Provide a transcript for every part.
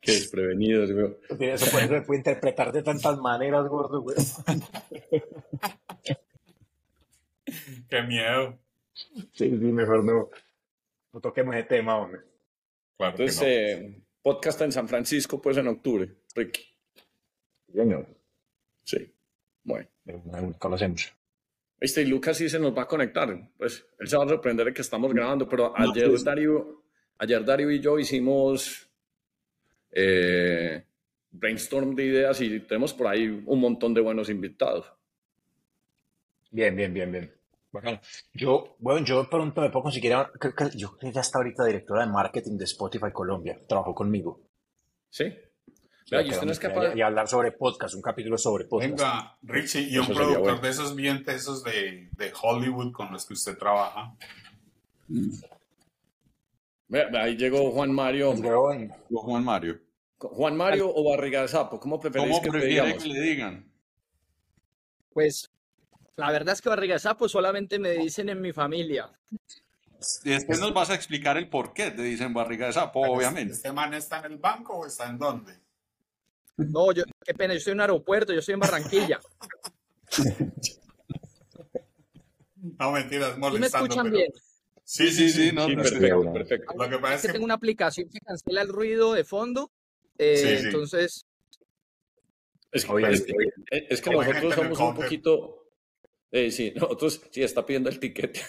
Qué desprevenidos, güey. Eso puede, se puede interpretar de tantas maneras, gordo, güey. Qué miedo. Sí, sí, mejor no, no toquemos ese tema, hombre. Claro Entonces, no. eh, podcast en San Francisco, pues en octubre, Ricky. Señor, Sí. Bueno. conocemos. Este, y Lucas sí se nos va a conectar. Pues él se va a sorprender de que estamos grabando, pero No, ayer, pues- Darío, ayer Darío y yo hicimos eh, brainstorm de ideas y tenemos por ahí un montón de buenos invitados. Bien, bien, bien, bien. Bacano. Yo, bueno, yo pronto me puedo conseguir, a- creo que- yo creo que ya está ahorita directora de marketing de Spotify Colombia, trabajó conmigo. ¿Sí? Vea, y usted no es capaz... Y hablar sobre podcast, un capítulo sobre podcast. Venga, Richie, y un Eso productor bueno. de esos bien tesos de, de Hollywood con los que usted trabaja. Ahí llegó Juan Mario. Juan Mario. Juan Mario o Barriga de Sapo, ¿cómo preferís ¿Cómo que te prefiere digamos? que le digan? Pues la verdad es que barriga de sapo solamente me dicen en mi familia. Y después nos vas a explicar el por qué te dicen barriga de sapo, obviamente. ¿Este man está en el banco o está en dónde? No, yo, qué pena, yo estoy en un aeropuerto, yo estoy en Barranquilla. No, mentiras, ¿Sí me molestando. escuchan pero- bien? Sí, sí, sí. no, Sí, no, perfecto, perfecto. Lo que pasa Es que tengo una aplicación que cancela el ruido de fondo. eh, Sí, sí. Entonces, Es que, Oye, es que- es que Como nosotros somos un poquito, eh, sí, nosotros sí está pidiendo el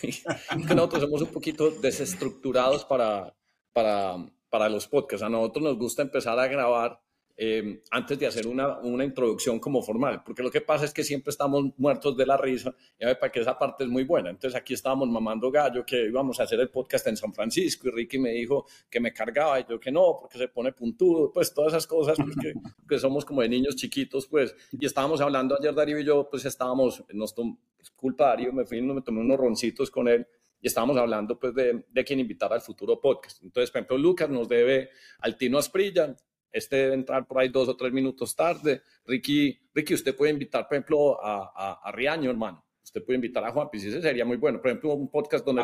ahí. Que nosotros somos un poquito desestructurados para, para, para los podcasts. A nosotros nos gusta empezar a grabar eh, antes de hacer una, una introducción como formal, porque lo que pasa es que siempre estamos muertos de la risa y a ver, para que esa parte es muy buena. Entonces aquí estábamos mamando gallo que íbamos a hacer el podcast en San Francisco y Ricky me dijo que me cargaba y yo que no, porque se pone puntudo, pues todas esas cosas pues, que, que somos como de niños chiquitos, pues, y estábamos hablando ayer Darío y yo, pues estábamos, nos tom, pues, culpa Darío, me fui, me tomé unos roncitos con él y estábamos hablando pues de, de quién invitar al futuro podcast. Entonces, por ejemplo, Lucas nos debe al Tino Asprilla, este debe entrar por ahí dos o tres minutos tarde. Ricky, Ricky usted puede invitar, por ejemplo, a, a, a Riaño, hermano. Usted puede invitar a Juan Piz, ese sería muy bueno. Por ejemplo, un podcast donde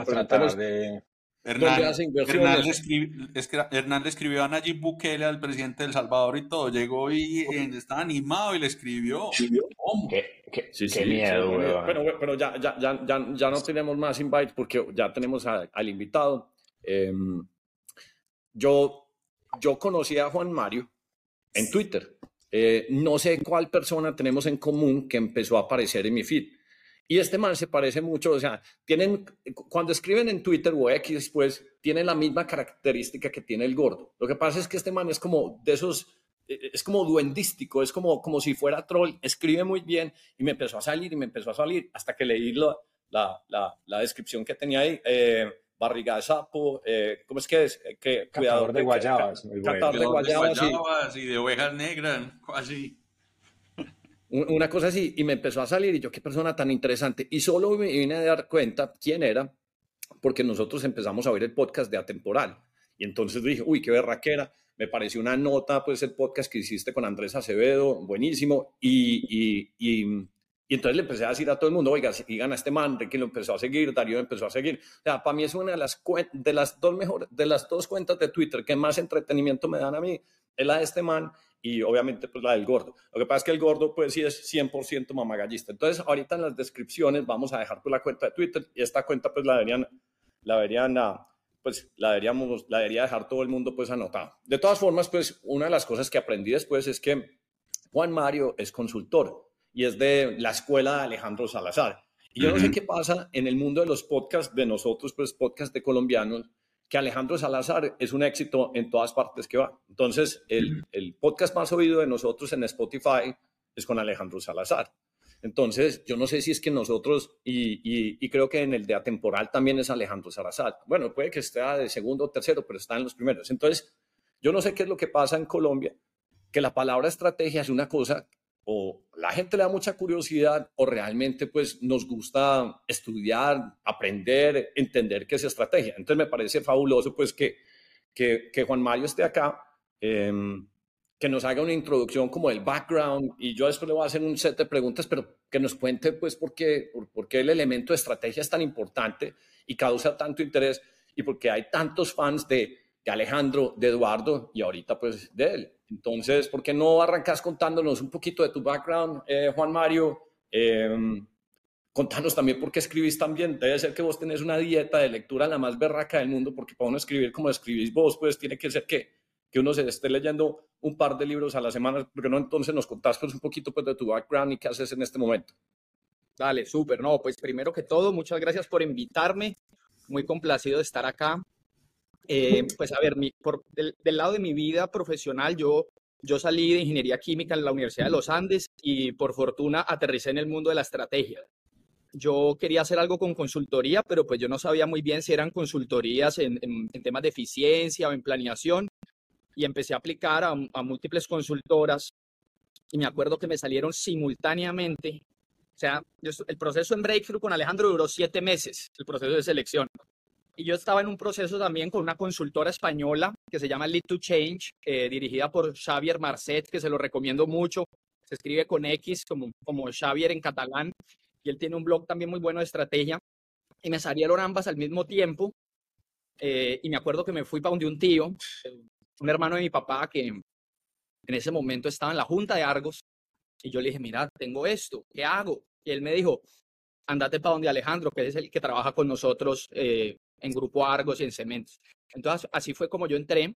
de... Hernán. Hernán le, escri- es que Hernán le escribió a Nayib Bukele, al presidente de El Salvador y todo. Llegó y eh, estaba animado y le escribió. Qué, qué- Sí, qué sí, miedo, sí. Pero, pero ya, ya, ya, ya, ya no tenemos más invites porque ya tenemos a- al invitado. Em, yo, yo conocí a Juan Mario en Twitter. Eh, no sé cuál persona tenemos en común que empezó a aparecer en mi feed. Y este man se parece mucho, o sea, tienen, cuando escriben en Twitter o X, pues, tienen la misma característica que tiene el gordo. Lo que pasa es que este man es como de esos, eh, es como duendístico, es como, como si fuera troll, escribe muy bien y me empezó a salir y me empezó a salir hasta que leí la, la, la, la descripción que tenía ahí. eh, barriga de sapo, eh, ¿cómo es que es? Eh, que, Catador de guayabas, ca- muy bueno. catador de De guayabas, sí. guayabas y de ovejas negras, así. Un- una cosa así, y me empezó a salir, y yo, qué persona tan interesante. Y solo me vine a dar cuenta quién era, porque nosotros empezamos a oír el podcast de Atemporal. Y entonces dije, uy, qué berraquera. Me pareció una nota, pues, el podcast que hiciste con Andrés Acevedo, buenísimo. Y, y, y, y entonces le empecé a decir a todo el mundo, oiga, sigan a este man, Ricky lo empezó a seguir, Darío empezó a seguir. O sea, para mí es una de las, de las dos mejores, de las dos cuentas de Twitter que más entretenimiento me dan a mí, es la de este man y obviamente pues la del gordo. Lo que pasa es que el gordo pues sí es 100% mamagallista. Entonces ahorita en las descripciones vamos a dejar pues la cuenta de Twitter y esta cuenta pues la deberían, la deberían, ah, pues la deberíamos, la debería dejar todo el mundo pues anotado. De todas formas pues una de las cosas que aprendí después es que Juan Mario es consultor y es de la escuela de Alejandro Salazar. Y yo no sé qué pasa en el mundo de los podcasts de nosotros, pues podcast de colombianos, que Alejandro Salazar es un éxito en todas partes que va. Entonces, el, el podcast más oído de nosotros en Spotify es con Alejandro Salazar. Entonces, yo no sé si es que nosotros, y, y- y creo que en el de atemporal también es Alejandro Salazar. Bueno, puede que esté de segundo o tercero, pero está en los primeros. Entonces, yo no sé qué es lo que pasa en Colombia, que la palabra estrategia es una cosa o la gente le da mucha curiosidad o realmente pues nos gusta estudiar, aprender, entender qué es estrategia. Entonces me parece fabuloso pues que, que, Juan Mario esté acá, em, que nos haga una introducción como el background y yo después le voy a hacer un set de preguntas, pero que nos cuente pues por qué, por qué el elemento de estrategia es tan importante y causa tanto interés y porque hay tantos fans de de Alejandro, de Eduardo y ahorita pues de él. Entonces, ¿por qué no arrancas contándonos un poquito de tu background, eh, Juan Mario? Eh, contanos también por qué escribís también. Debe ser que vos tenés una dieta de lectura la más berraca del mundo, porque para uno escribir como escribís vos, pues tiene que ser que, que uno se esté leyendo un par de libros a la semana. porque no entonces nos contás pues un poquito pues de tu background y qué haces en este momento? Dale, súper. No, pues primero que todo, muchas gracias por invitarme. Muy complacido de estar acá. Eh, pues a ver, mi, por, del, del, lado de mi vida profesional, yo, yo salí de ingeniería química en la Universidad de los Andes y por fortuna aterricé en el mundo de la estrategia. Yo quería hacer algo con consultoría, pero pues yo no sabía muy bien si eran consultorías en, en, en temas de eficiencia o en planeación y empecé a aplicar a, a múltiples consultoras y me acuerdo que me salieron simultáneamente o sea, el proceso en Breakthrough con Alejandro duró siete meses, el proceso de selección. Y yo estaba en un proceso también con una consultora española que se llama Lead to Change, eh, dirigida por Xavier Marcet, que se lo recomiendo mucho. Se escribe con X como, como Xavier en catalán. Y él tiene un blog también muy bueno de estrategia. Y me salieron ambas al mismo tiempo. Eh, y me acuerdo que me fui para donde un tío, un hermano de mi papá, que en ese momento estaba en la junta de Argos. Y yo le dije, mira, tengo esto, ¿qué hago? Y él me dijo, andate para donde Alejandro, que es el que trabaja con nosotros eh, en Grupo Argos y en Cementos. Entonces, así fue como yo entré.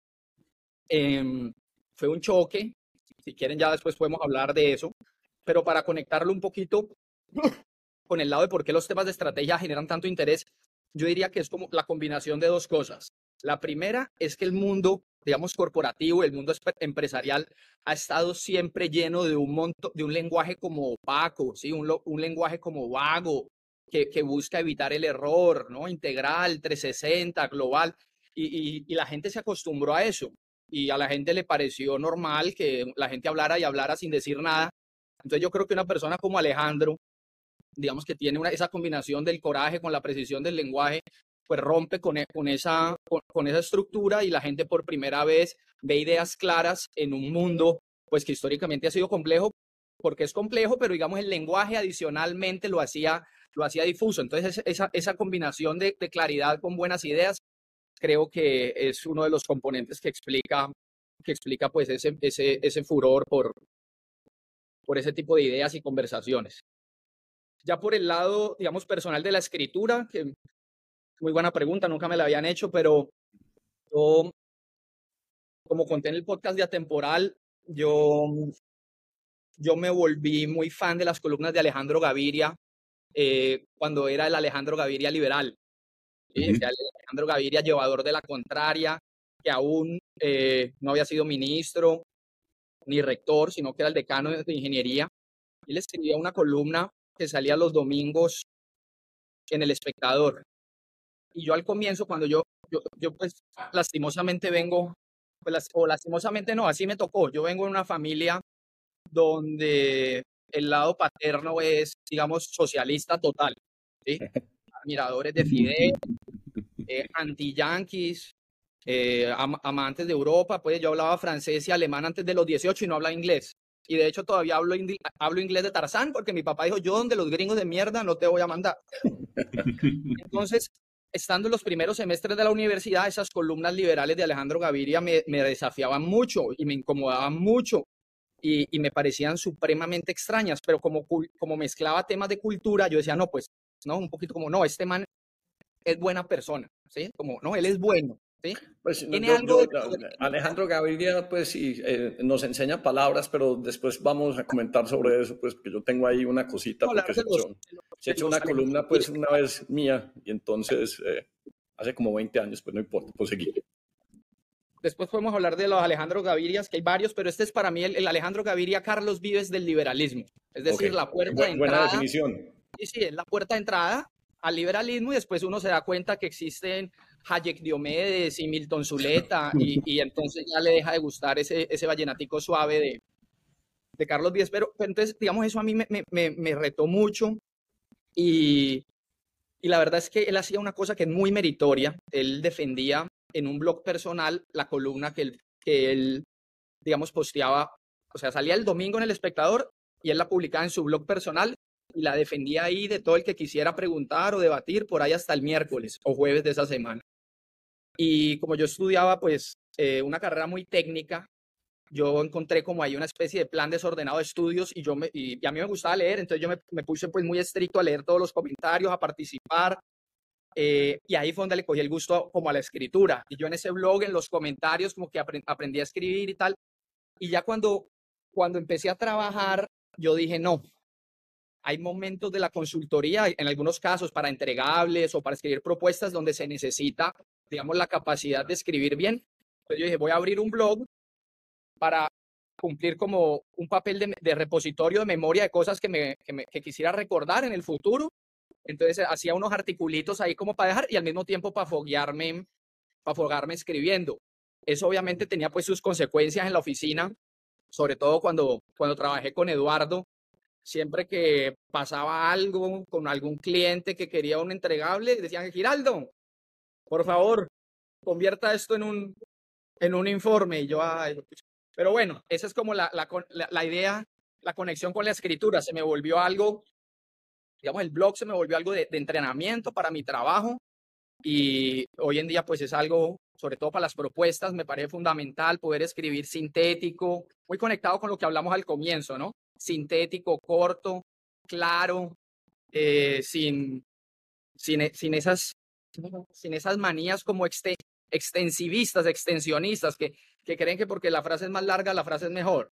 Eh, fue un choque. Si quieren, ya después podemos hablar de eso. Pero para conectarlo un poquito con el lado de por qué los temas de estrategia generan tanto interés, yo diría que es como la combinación de dos cosas. La primera es que el mundo, digamos, corporativo, el mundo empresarial, ha estado siempre lleno de un monto, de un lenguaje como opaco, ¿sí? un, un lenguaje como vago, que, busca evitar el error, ¿no? Integral, 360, global. Y, y, la gente se acostumbró a eso. Y a la gente le pareció normal que la gente hablara y hablara sin decir nada. Entonces yo creo que una persona como Alejandro, digamos que tiene esa combinación del coraje con la precisión del lenguaje, pues rompe con, con, esa, con, esa estructura y la gente por primera vez ve ideas claras en un mundo pues que históricamente ha sido complejo, porque es complejo, pero digamos el lenguaje adicionalmente lo hacía, lo hacía difuso. Entonces esa, esa combinación de, claridad con buenas ideas creo que es uno de los componentes que explica, que explica pues ese, ese, ese furor por, por ese tipo de ideas y conversaciones. Ya por el lado, digamos, personal de la escritura, que muy buena pregunta, nunca me la habían hecho, pero yo, como conté en el podcast de Atemporal, yo, yo me volví muy fan de las columnas de Alejandro Gaviria eh, cuando era el Alejandro Gaviria liberal. ¿sí? Uh -huh. El Alejandro Gaviria, llevador de la contraria, que aún eh, no había sido ministro ni rector, sino que era el decano de ingeniería. Él escribía una columna que salía los domingos en El Espectador. Y yo al comienzo, cuando yo, yo, yo pues lastimosamente vengo, pues, o lastimosamente no, así me tocó. Yo vengo de una familia donde el lado paterno es, digamos, socialista total. ¿sí? Admiradores de Fidel, eh, anti-yanquis, eh, am amantes de Europa. Pues yo hablaba francés y alemán antes de los 18 y no hablaba inglés. Y de hecho todavía hablo, hablo inglés de Tarzán porque mi papá dijo, yo donde los gringos de mierda no te voy a mandar. Entonces, estando en los primeros semestres de la universidad, esas columnas liberales de Alejandro Gaviria me, me desafiaban mucho y me incomodaban mucho y, y, me parecían supremamente extrañas, pero como, como mezclaba temas de cultura, yo decía, no, pues, no, un poquito como, no, este man es buena persona, ¿sí? Como, no, él es bueno. ¿Sí? Pues, ¿Tiene yo, algo yo, de... Alejandro Gaviria, pues sí, eh, nos enseña palabras, pero después vamos a comentar sobre eso, pues que yo tengo ahí una cosita, no, porque se, los, se hecho una columna pues una vez mía y entonces eh, hace como 20 años, pues no importa, pues seguir. Después podemos hablar de los Alejandro Gavirias, que hay varios, pero este es para mí el, el Alejandro Gaviria Carlos Vives del liberalismo. Es decir, okay. la puerta de entrada. Buena definición. Sí, sí, es la puerta de entrada al liberalismo y después uno se da cuenta que existen Hayek Diomedes y Milton Zuleta y, y, entonces ya le deja de gustar ese, ese vallenatico suave de, de Carlos Vives. Pero, pero, entonces, digamos, eso a mí me, me, me retó mucho y, y la verdad es que él hacía una cosa que es muy meritoria. Él defendía en un blog personal la columna que él, que él digamos, posteaba, o sea, salía el domingo en El Espectador y él la publicaba en su blog personal y la defendía ahí de todo el que quisiera preguntar o debatir por ahí hasta el miércoles o jueves de esa semana. Y como yo estudiaba, pues, eh, una carrera muy técnica, yo encontré como ahí una especie de plan desordenado de estudios y, yo me, y, a mí me gustaba leer, entonces yo me, me, puse pues muy estricto a leer todos los comentarios, a participar. Eh, y ahí fue donde le cogí el gusto como a la escritura. Y yo en ese blog, en los comentarios, como que aprendí a escribir y tal. Y ya cuando, cuando empecé a trabajar, yo dije, no, hay momentos de la consultoría, en algunos casos para entregables o para escribir propuestas donde se necesita, digamos, la capacidad de escribir bien. Entonces yo dije, voy a abrir un blog para cumplir como un papel de, repositorio de memoria de cosas que, me, que, quisiera recordar en el futuro. Entonces hacía unos articulitos ahí como para dejar y al mismo tiempo para foguearme, para foguearme escribiendo. Eso obviamente tenía pues sus consecuencias en la oficina, sobre todo cuando, cuando trabajé con Eduardo. Siempre que pasaba algo con algún cliente que quería un entregable, decían, Giraldo, por favor, convierta esto en un, en un informe. Y yo, pero bueno, esa es como la, la, la, idea, la conexión con la escritura. Se me volvió algo, digamos, el blog se me volvió algo de, entrenamiento para mi trabajo y hoy en día pues es algo sobre todo para las propuestas, me parece fundamental poder escribir sintético, muy conectado con lo que hablamos al comienzo, ¿no? Sintético, corto, claro, eh, sin, sin, e, sin, esas, sin esas manías como extensivistas, extensionistas, que, que creen que porque la frase es más larga, la frase es mejor.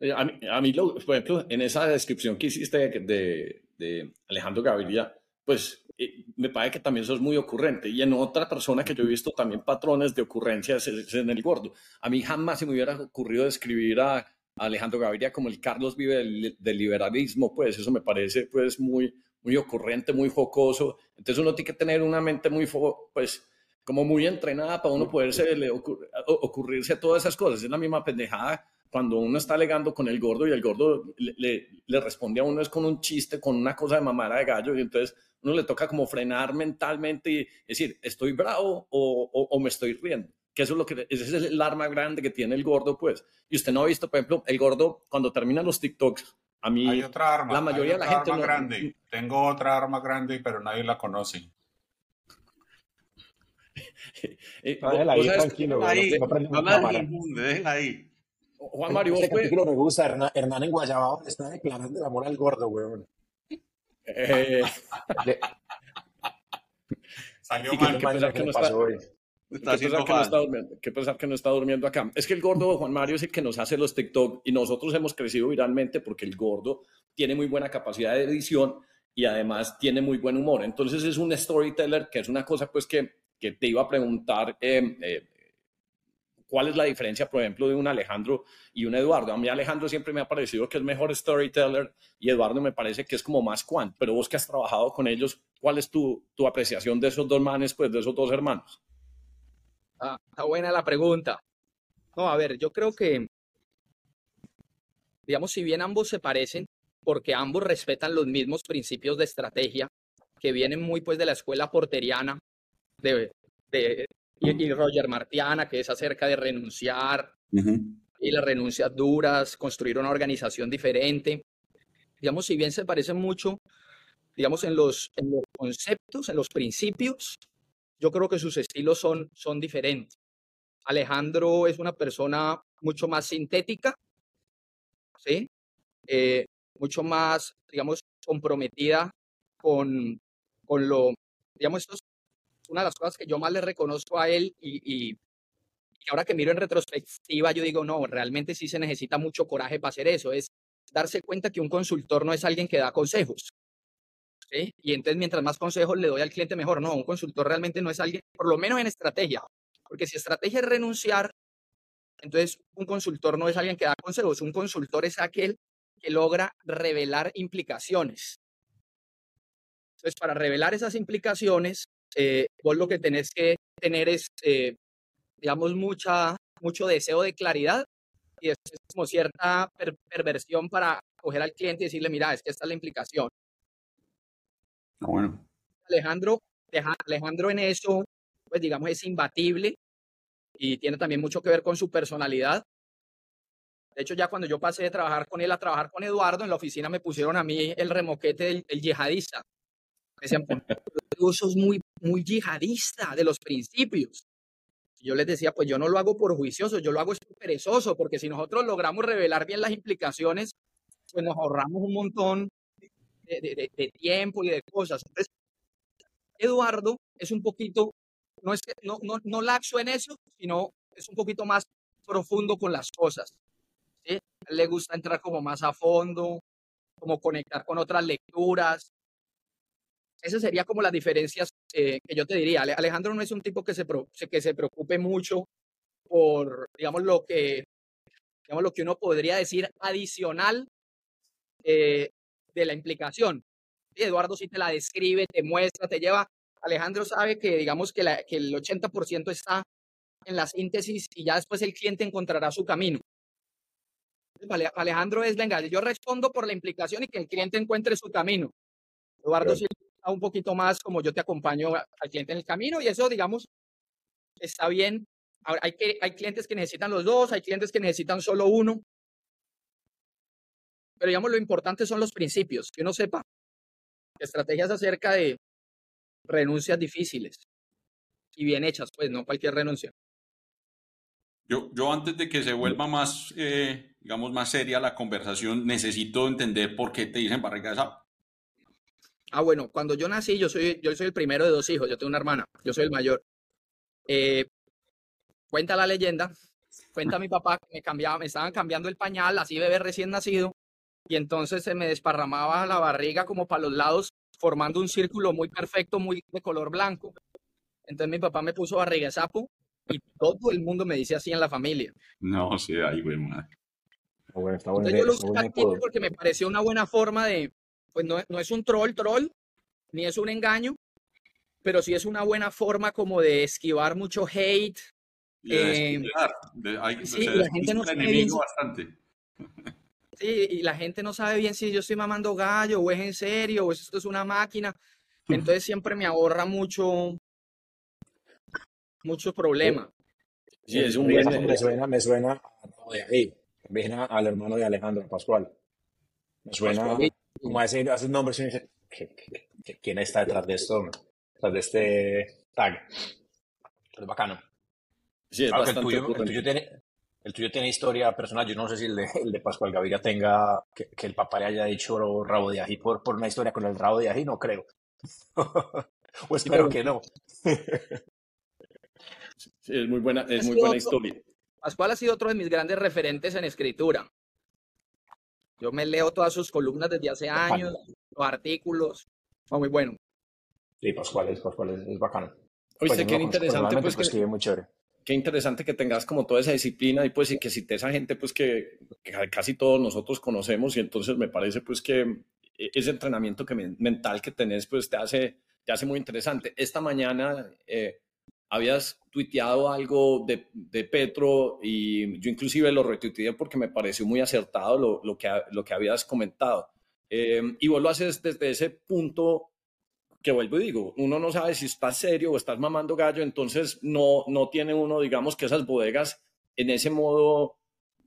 Eh, a mí, a mí por ejemplo, en esa descripción que hiciste de, de Alejandro Gaviria, pues eh, me parece que también sos muy ocurrente. Y en otra persona que yo he visto también patrones de ocurrencias es, en el gordo. A mí jamás se me hubiera ocurrido describir a, Alejandro Gaviria como el Carlos vive del, liberalismo, pues eso me parece pues muy, muy ocurrente, muy jocoso. Entonces uno tiene que tener una mente muy, pues, como muy entrenada para uno poderse ocurrirse todas esas cosas. Es la misma pendejada cuando uno está alegando con el gordo y el gordo le, le, responde a uno es con un chiste, con una cosa de mamada de gallo y entonces uno le toca como frenar mentalmente y decir, ¿estoy bravo o, o, me estoy riendo? Que eso es lo que, ese es el arma grande que tiene el gordo, pues. Y usted no ha visto, por ejemplo, el gordo cuando termina los TikToks, a mí, hay otra arma, la mayoría de la gente. Arma grande. Tengo otra arma grande, pero nadie la conoce. eh, ahí, tranquilo, ahí, ahí. Juan Mario, vos fue... me gusta, Hernán, Hernán en Guayabao está declarando el amor al gordo, weón. Eh, Salió mal. Que pensar que no está, hoy. Está que, pensar que, no está durmiendo, que pensar que no está durmiendo acá. Es que el gordo Juan Mario es el que nos hace los TikTok y nosotros hemos crecido viralmente porque el gordo tiene muy buena capacidad de edición y además tiene muy buen humor. Entonces es un storyteller que es una cosa pues que, que te iba a preguntar eh, eh, ¿Cuál es la diferencia, por ejemplo, de un Alejandro y un Eduardo? A mí Alejandro siempre me ha parecido que es mejor storyteller y Eduardo me parece que es como más quant. Pero vos que has trabajado con ellos, ¿cuál es tu, tu apreciación de esos dos manes, pues de esos dos hermanos? Ah, está buena la pregunta. No, a ver, yo creo que, digamos, si bien ambos se parecen, porque ambos respetan los mismos principios de estrategia, que vienen muy pues de la escuela porteriana, de, de, y, Roger Martiana, que es acerca de renunciar y las renuncias duras, construir una organización diferente. Digamos, si bien se parecen mucho, digamos, en los, en los conceptos, en los principios, yo creo que sus estilos son, son diferentes. Alejandro es una persona mucho más sintética, ¿sí? Eh, mucho más, digamos, comprometida con, con lo, digamos, estos una de las cosas que yo más le reconozco a él y, y, ahora que miro en retrospectiva, yo digo, no, realmente sí se necesita mucho coraje para hacer eso, es darse cuenta que un consultor no es alguien que da consejos. ¿sí? Y entonces mientras más consejos le doy al cliente, mejor. No, un consultor realmente no es alguien, por lo menos en estrategia, porque si estrategia es renunciar, entonces un consultor no es alguien que da consejos, un consultor es aquel que logra revelar implicaciones. Entonces, para revelar esas implicaciones, eh, vos lo que tenés que tener es, eh, digamos, mucha, mucho deseo de claridad y es, como cierta perversión para coger al cliente y decirle, mira, es que esta es la implicación. Ah, bueno. Alejandro, Alejandro en eso, pues digamos, es imbatible y tiene también mucho que ver con su personalidad. De hecho, ya cuando yo pasé de trabajar con él a trabajar con Eduardo, en la oficina me pusieron a mí el remoquete del, yihadista. Me decían, tú sos muy muy yihadista de los principios. Yo les decía, pues yo no lo hago por juicioso, yo lo hago perezoso, porque si nosotros logramos revelar bien las implicaciones, pues nos ahorramos un montón de, tiempo y de cosas. Eduardo es un poquito, no es no, no, no laxo en eso, sino es un poquito más profundo con las cosas. Le gusta entrar como más a fondo, como conectar con otras lecturas. Esas serían como las diferencias eh, que yo te diría. Alejandro no es un tipo que se, que se preocupe mucho por, digamos, lo que, digamos, lo que uno podría decir adicional eh, de la implicación. Eduardo sí te la describe, te muestra, te lleva. Alejandro sabe que, digamos, que, que el 80% está en la síntesis y ya después el cliente encontrará su camino. Alejandro es, venga, yo respondo por la implicación y que el cliente encuentre su camino. Eduardo sí está un poquito más como yo te acompaño al cliente en el camino y eso, digamos, está bien. Hay, que, hay clientes que necesitan los dos, hay clientes que necesitan solo uno. Pero digamos, lo importante son los principios, que uno sepa estrategias acerca de renuncias difíciles y bien hechas, pues no cualquier renuncia. Yo, yo antes de que se vuelva más, eh, digamos, más seria la conversación, necesito entender por qué te dicen barriga de sapo. Ah, bueno, cuando yo nací, yo soy, yo soy el primero de dos hijos, yo tengo una hermana, yo soy el mayor. Eh, cuenta la leyenda, cuenta mi papá que me cambiaba, me estaban cambiando el pañal, así bebé recién nacido, y entonces se me desparramaba la barriga como para los lados, formando un círculo muy perfecto, muy de color blanco. Entonces mi papá me puso barriga de sapo y todo el mundo me dice así en la familia. No, sí, ahí, güey, madre. Bueno, está bueno, yo lo usé porque me pareció una buena forma de, pues no, no es un troll, troll, ni es un engaño, pero sí es una buena forma como de esquivar mucho hate. Eh, sí, la gente no sabe bien, bastante. Sí, y la gente no sabe bien si yo estoy mamando gallo o es en serio o esto es una máquina. Entonces siempre me ahorra mucho, mucho problema. Sí, es un buen... Me suena, me suena de ahí, me al hermano de Alejandro Pascual. Me suena como ese, a nombres y dice, ¿quién está detrás de esto? Detrás de este tag. Es bacano. Sí, es bastante el, tuyo, el, tuyo tiene, el, tuyo, tiene, historia personal. Yo no sé si el de, el de Pascual Gaviria tenga que, que, el papá le haya dicho rabo de ají por, por una historia con el rabo de ají, no creo. o espero que no. es muy buena, es muy buena historia. Pascual ha sido otro de mis grandes referentes en escritura. Yo me leo todas sus columnas desde hace años, los artículos. Fue muy bueno. Sí, Pascual es, Pascual es, bacano. Oíste, pues qué interesante. Pues, que, muy chévere. Qué interesante que tengas como toda esa disciplina y pues y que si te esa gente pues que, casi todos nosotros conocemos y entonces me parece pues que ese entrenamiento que mental que tenés pues te hace, te hace muy interesante. Esta mañana eh, habías tuiteado algo de, de, Petro y yo inclusive lo retuiteé porque me pareció muy acertado lo, lo que, lo que habías comentado. Eh, y vos lo haces desde ese punto que vuelvo y digo, uno no sabe si estás serio o estás mamando gallo, entonces no, no tiene uno, digamos, que esas bodegas en ese modo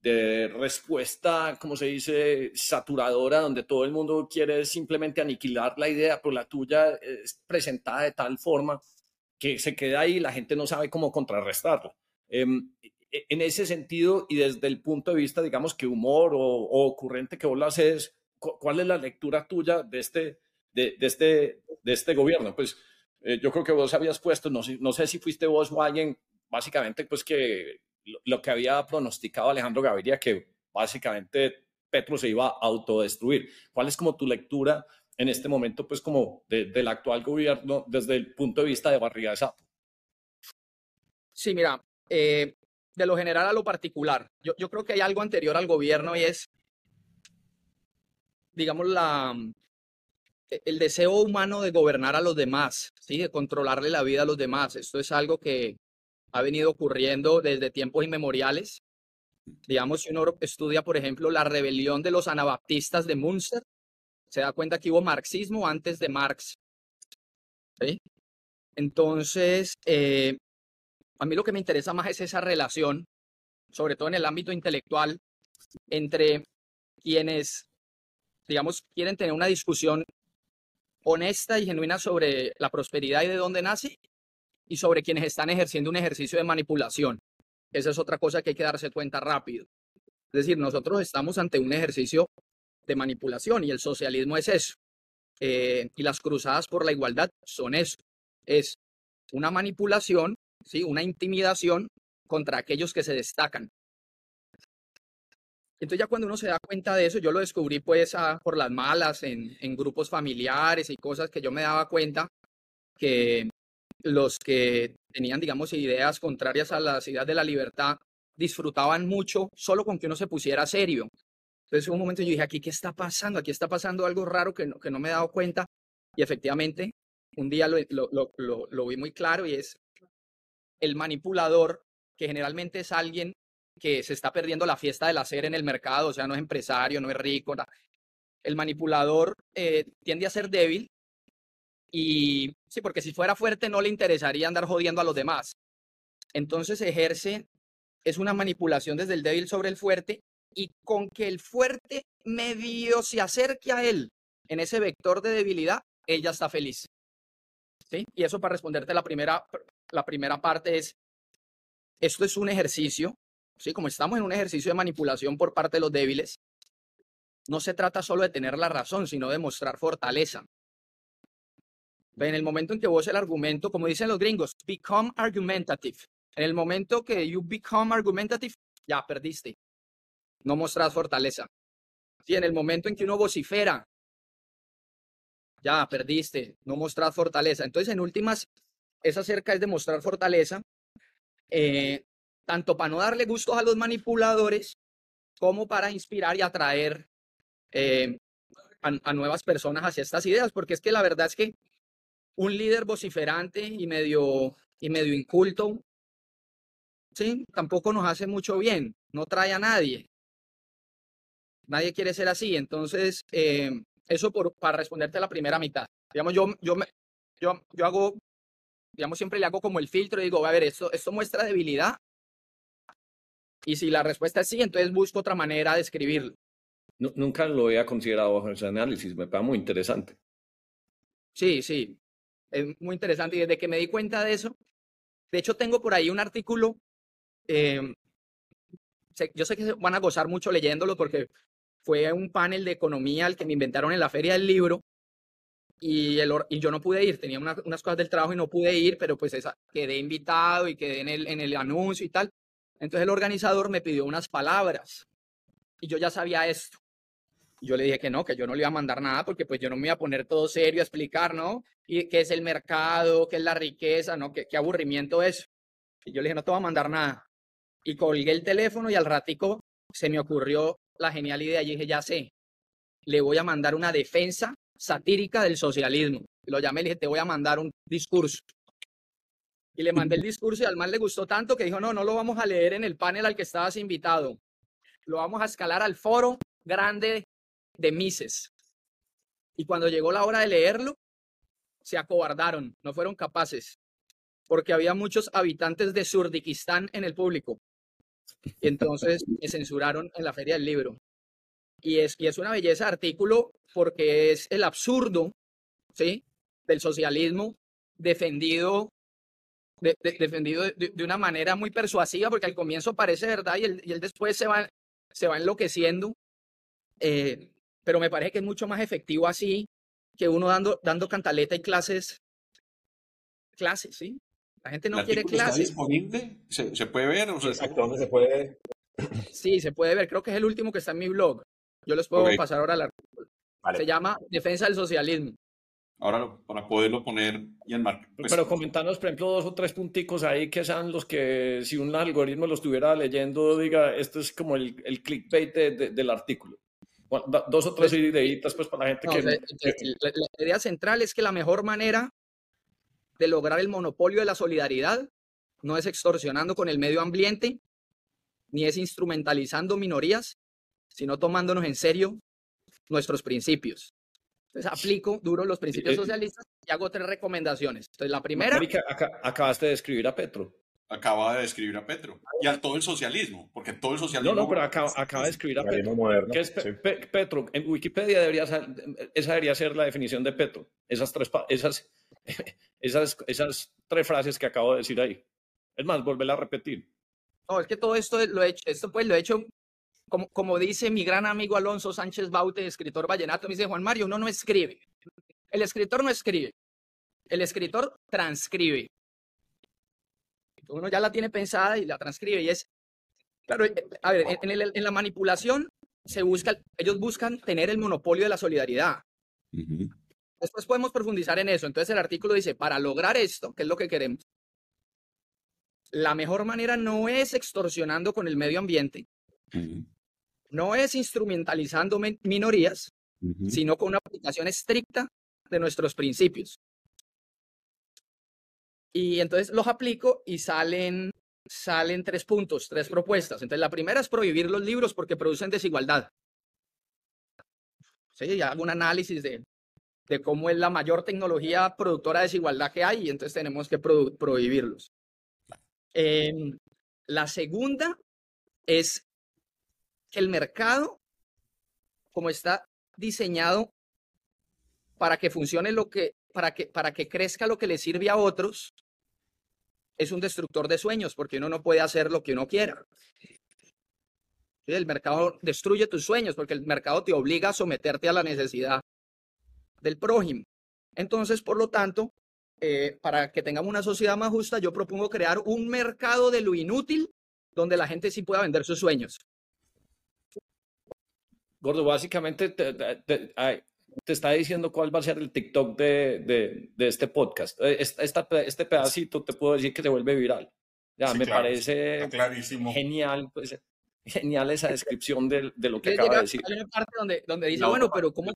de respuesta, como se dice, saturadora, donde todo el mundo quiere simplemente aniquilar la idea, pero la tuya es presentada de tal forma que se queda ahí y la gente no sabe cómo contrarrestarlo. Em, e, en ese sentido, y desde el punto de vista, digamos, que humor o, ocurrente que vos lo haces, ¿cuál es la lectura tuya de este, de, este, de este gobierno? Pues eh, yo creo que vos habías puesto, no, no sé si fuiste vos o alguien, básicamente, pues que lo, que había pronosticado Alejandro Gaviria, que básicamente Petro se iba a autodestruir. ¿Cuál es como tu lectura en este momento, pues como del actual gobierno desde el punto de vista de barriga de sapo? Sí, mira, eh, de lo general a lo particular, yo, yo, creo que hay algo anterior al gobierno y es, digamos, la, el deseo humano de gobernar a los demás, ¿sí? de controlarle la vida a los demás. Esto es algo que ha venido ocurriendo desde tiempos inmemoriales. Digamos, si uno estudia, por ejemplo, la rebelión de los anabaptistas de Munster, se da cuenta que hubo marxismo antes de Marx. Entonces, eh, a mí lo que me interesa más es esa relación, sobre todo en el ámbito intelectual, entre quienes, digamos, quieren tener una discusión honesta y genuina sobre la prosperidad y de dónde nace y sobre quienes están ejerciendo un ejercicio de manipulación. Esa es otra cosa que hay que darse cuenta rápido. Es decir, nosotros estamos ante un ejercicio de manipulación y el socialismo es eso. Eh, y las cruzadas por la igualdad son eso. Es una manipulación, ¿sí? una intimidación contra aquellos que se destacan. Entonces ya cuando uno se da cuenta de eso, yo lo descubrí pues por las malas en, en grupos familiares y cosas que yo me daba cuenta que los que tenían, digamos, ideas contrarias a las ideas de la libertad disfrutaban mucho solo con que uno se pusiera serio. Entonces, en un momento yo dije, aquí, ¿qué está pasando? Aquí está pasando algo raro que no, que no me he dado cuenta. Y efectivamente, un día lo, lo, lo, lo vi muy claro y es el manipulador, que generalmente es alguien que se está perdiendo la fiesta del hacer en el mercado, o sea, no es empresario, no es rico. El manipulador eh, tiende a ser débil y sí, porque si fuera fuerte no le interesaría andar jodiendo a los demás. Entonces ejerce, es una manipulación desde el débil sobre el fuerte y con que el fuerte medio se acerque a él en ese vector de debilidad, ella está feliz. ¿Sí? Y eso para responderte la primera, la primera parte es, esto es un ejercicio, ¿sí? Como estamos en un ejercicio de manipulación por parte de los débiles, no se trata solo de tener la razón, sino de mostrar fortaleza. En el momento en que vos el argumento, como dicen los gringos, become argumentative. En el momento que you become argumentative, ya perdiste. No mostras fortaleza. Y en el momento en que uno vocifera, ya perdiste. No mostras fortaleza. Entonces, en últimas, esa cerca es de mostrar fortaleza, eh, tanto para no darle gustos a los manipuladores, como para inspirar y atraer eh, a nuevas personas hacia estas ideas, porque es que la verdad es que un líder vociferante y medio, y medio inculto, ¿sí? Tampoco nos hace mucho bien, no trae a nadie. Nadie quiere ser así. Entonces, eh, eso por, para responderte a la primera mitad. Digamos, yo, yo, me, yo, yo hago, digamos, siempre le hago como el filtro y digo, a ver, esto, esto muestra debilidad. Y si la respuesta es sí, entonces busco otra manera de escribirlo. nunca lo había considerado bajo ese análisis, me parece muy interesante. Sí, sí. Es muy interesante y desde que me di cuenta de eso, de hecho tengo por ahí un artículo, em, yo sé que van a gozar mucho leyéndolo porque fue un panel de economía el que me inventaron en la feria del libro y, el, y yo no pude ir, tenía unas cosas del trabajo y no pude ir, pero pues esa, quedé invitado y quedé en el, en el anuncio y tal. Entonces el organizador me pidió unas palabras y yo ya sabía esto. Yo le dije que no, que yo no le iba a mandar nada porque pues yo no me iba a poner todo serio a explicar, ¿no? Y qué es el mercado, qué es la riqueza, ¿no? Qué, qué aburrimiento es. Y yo le dije, no te voy a mandar nada. Y colgué el teléfono y al ratico se me ocurrió la genial idea. Y dije, ya sé, le voy a mandar una defensa satírica del socialismo. Lo llamé y le dije, te voy a mandar un discurso. Y le mandé el discurso y al mal le gustó tanto que dijo, no, no lo vamos a leer en el panel al que estabas invitado. Lo vamos a escalar al foro grande de Mises. Y cuando llegó la hora de leerlo, se acobardaron, no fueron capaces, porque había muchos habitantes de Surdikistán en el público. Y entonces me censuraron en la feria del libro. Y es, y es una belleza de artículo porque es el absurdo ¿sí? del socialismo defendido, defendido de, una manera muy persuasiva, porque al comienzo parece verdad y él, y después se va, se va enloqueciendo. Eh, pero me parece que es mucho más efectivo así que uno dando, dando cantaleta y clases. Clases, ¿sí? La gente no quiere clases. ¿Está disponible? ¿Se, puede ver? O Exacto, ¿dónde se puede Sí, se puede ver. Creo que es el último que está en mi blog. Yo les puedo pasar ahora la Se llama Defensa del Socialismo. Ahora, para poderlo poner y enmarcar. Pues, Pero comentanos, por ejemplo, dos o tres punticos ahí que sean los que, si un algoritmo lo estuviera leyendo, diga, esto es como el, el clickbait del artículo dos o tres ideitas pues para la gente que... La, idea central es que la mejor manera de lograr el monopolio de la solidaridad no es extorsionando con el medio ambiente, ni es instrumentalizando minorías, sino tomándonos en serio nuestros principios. Entonces aplico duro los principios socialistas y hago tres recomendaciones. Entonces la primera... acabaste de escribir a Petro acaba de describir a Petro y a todo el socialismo, porque todo el socialismo... No, no, pero acaba, de escribir a Petro. ¿Qué es Petro? En Wikipedia debería ser, esa debería ser la definición de Petro. Esas tres, esas, esas, esas tres frases que acabo de decir ahí. Es más, volver a repetir. No, es que todo esto lo he hecho, esto pues lo he hecho, como, como dice mi gran amigo Alonso Sánchez Baute, escritor vallenato, me dice Juan Mario, uno no escribe. El escritor no escribe. El escritor transcribe. Uno ya la tiene pensada y la transcribe y es, claro, eh, a ver, en, la manipulación se busca, ellos buscan tener el monopolio de la solidaridad. Después podemos profundizar en eso. Entonces el artículo dice, para lograr esto, que es lo que queremos, la mejor manera no es extorsionando con el medio ambiente, no es instrumentalizando minorías, sino con una aplicación estricta de nuestros principios. Y entonces los aplico y salen, salen tres puntos, tres propuestas. Entonces la primera es prohibir los libros porque producen desigualdad. Sí, ya hago un análisis de, de cómo es la mayor tecnología productora de desigualdad que hay y entonces tenemos que prohibirlos. Em, la segunda es que el mercado, como está diseñado para que funcione lo que, para que, para que crezca lo que le sirve a otros, es un destructor de sueños, porque uno no puede hacer lo que uno quiera. El mercado destruye tus sueños porque el mercado te obliga a someterte a la necesidad del prójimo. Entonces, por lo tanto, eh, para que tengamos una sociedad más justa, yo propongo crear un mercado de lo inútil donde la gente sí pueda vender sus sueños. Gordo, básicamente te, está diciendo cuál va a ser el TikTok de, este podcast. Eh, este pedacito te puedo decir que se vuelve viral. Ya, me parece genial, pues, genial esa descripción de, lo que acaba de decir. Hay una parte donde, donde dice, bueno, pero ¿cómo,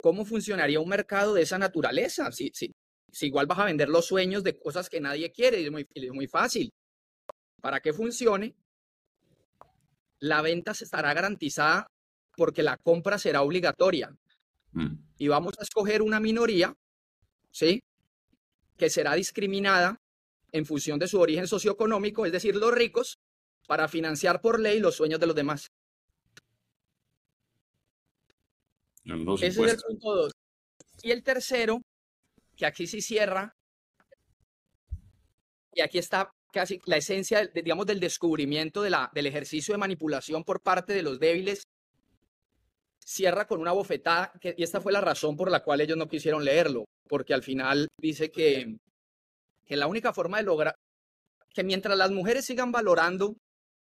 ¿cómo funcionaría un mercado de esa naturaleza? Si, si, si igual vas a vender los sueños de cosas que nadie quiere, es muy, es muy fácil. Para que funcione, la venta se estará garantizada porque la compra será obligatoria. Mm. Y vamos a escoger una minoría, ¿sí? Que será discriminada en función de su origen socioeconómico, es decir, los ricos, para financiar por ley los sueños de los demás. Ese es el punto dos. Y el tercero que aquí sí cierra, y aquí está casi la esencia, digamos, del descubrimiento de la, del ejercicio de manipulación por parte de los débiles, cierra con una bofetada, que, y esta fue la razón por la cual ellos no quisieron leerlo, porque al final dice que, que la única forma de lograr, que mientras las mujeres sigan valorando,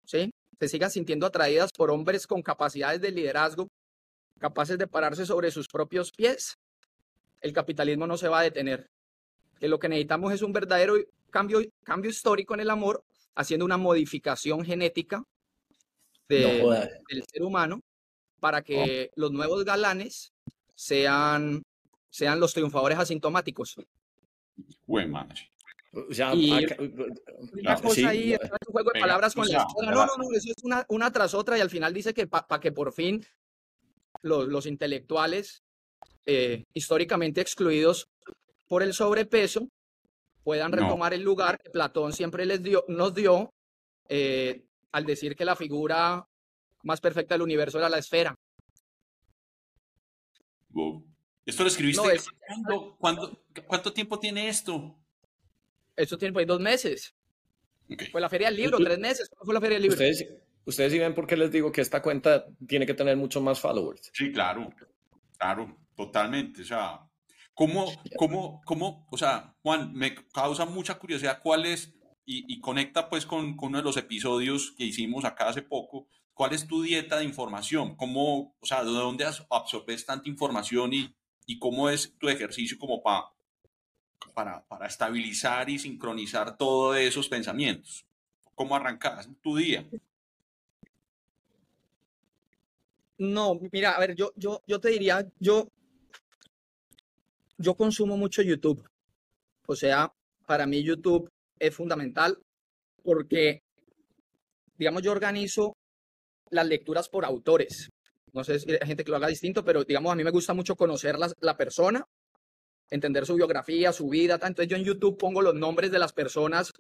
¿sí? se sigan sintiendo atraídas por hombres con capacidades de liderazgo, capaces de pararse sobre sus propios pies, el capitalismo no se va a detener. Que lo que necesitamos es un verdadero cambio, cambio histórico en el amor, haciendo una modificación genética del ser humano para que los nuevos galanes sean, sean los triunfadores asintomáticos. Buen madre. una cosa ahí, un juego de palabras con la No, no, no, eso es una, una tras otra y al final dice que para que por fin los, los intelectuales eh, históricamente excluidos por el sobrepeso puedan retomar el lugar que Platón siempre les dio, nos dio eh, al decir que la figura más perfecta del universo era la esfera. ¿Esto lo escribiste? ¿Cuánto, tiempo tiene esto? Esto tiene pues, dos meses. Fue la feria del libro, tres meses. fue la feria del libro? Ustedes, ustedes sí ven por qué les digo que esta cuenta tiene que tener mucho más followers. Sí, claro. Claro. Totalmente, o sea, ¿cómo, cómo, cómo, o sea, Juan, me causa mucha curiosidad cuál es, y, conecta pues con, con, uno de los episodios que hicimos acá hace poco, cuál es tu dieta de información, cómo, o sea, de dónde absorbes tanta información y, y cómo es tu ejercicio como para, para estabilizar y sincronizar todos esos pensamientos. ¿Cómo arrancas tu día? No, mira, a ver, yo, yo, yo te diría, yo yo consumo mucho YouTube. O sea, para mí YouTube es fundamental porque, digamos, yo organizo las lecturas por autores. No sé si hay gente que lo haga distinto, pero digamos, a mí me gusta mucho conocer la, persona, entender su biografía, su vida. Entonces yo en YouTube pongo los nombres de las personas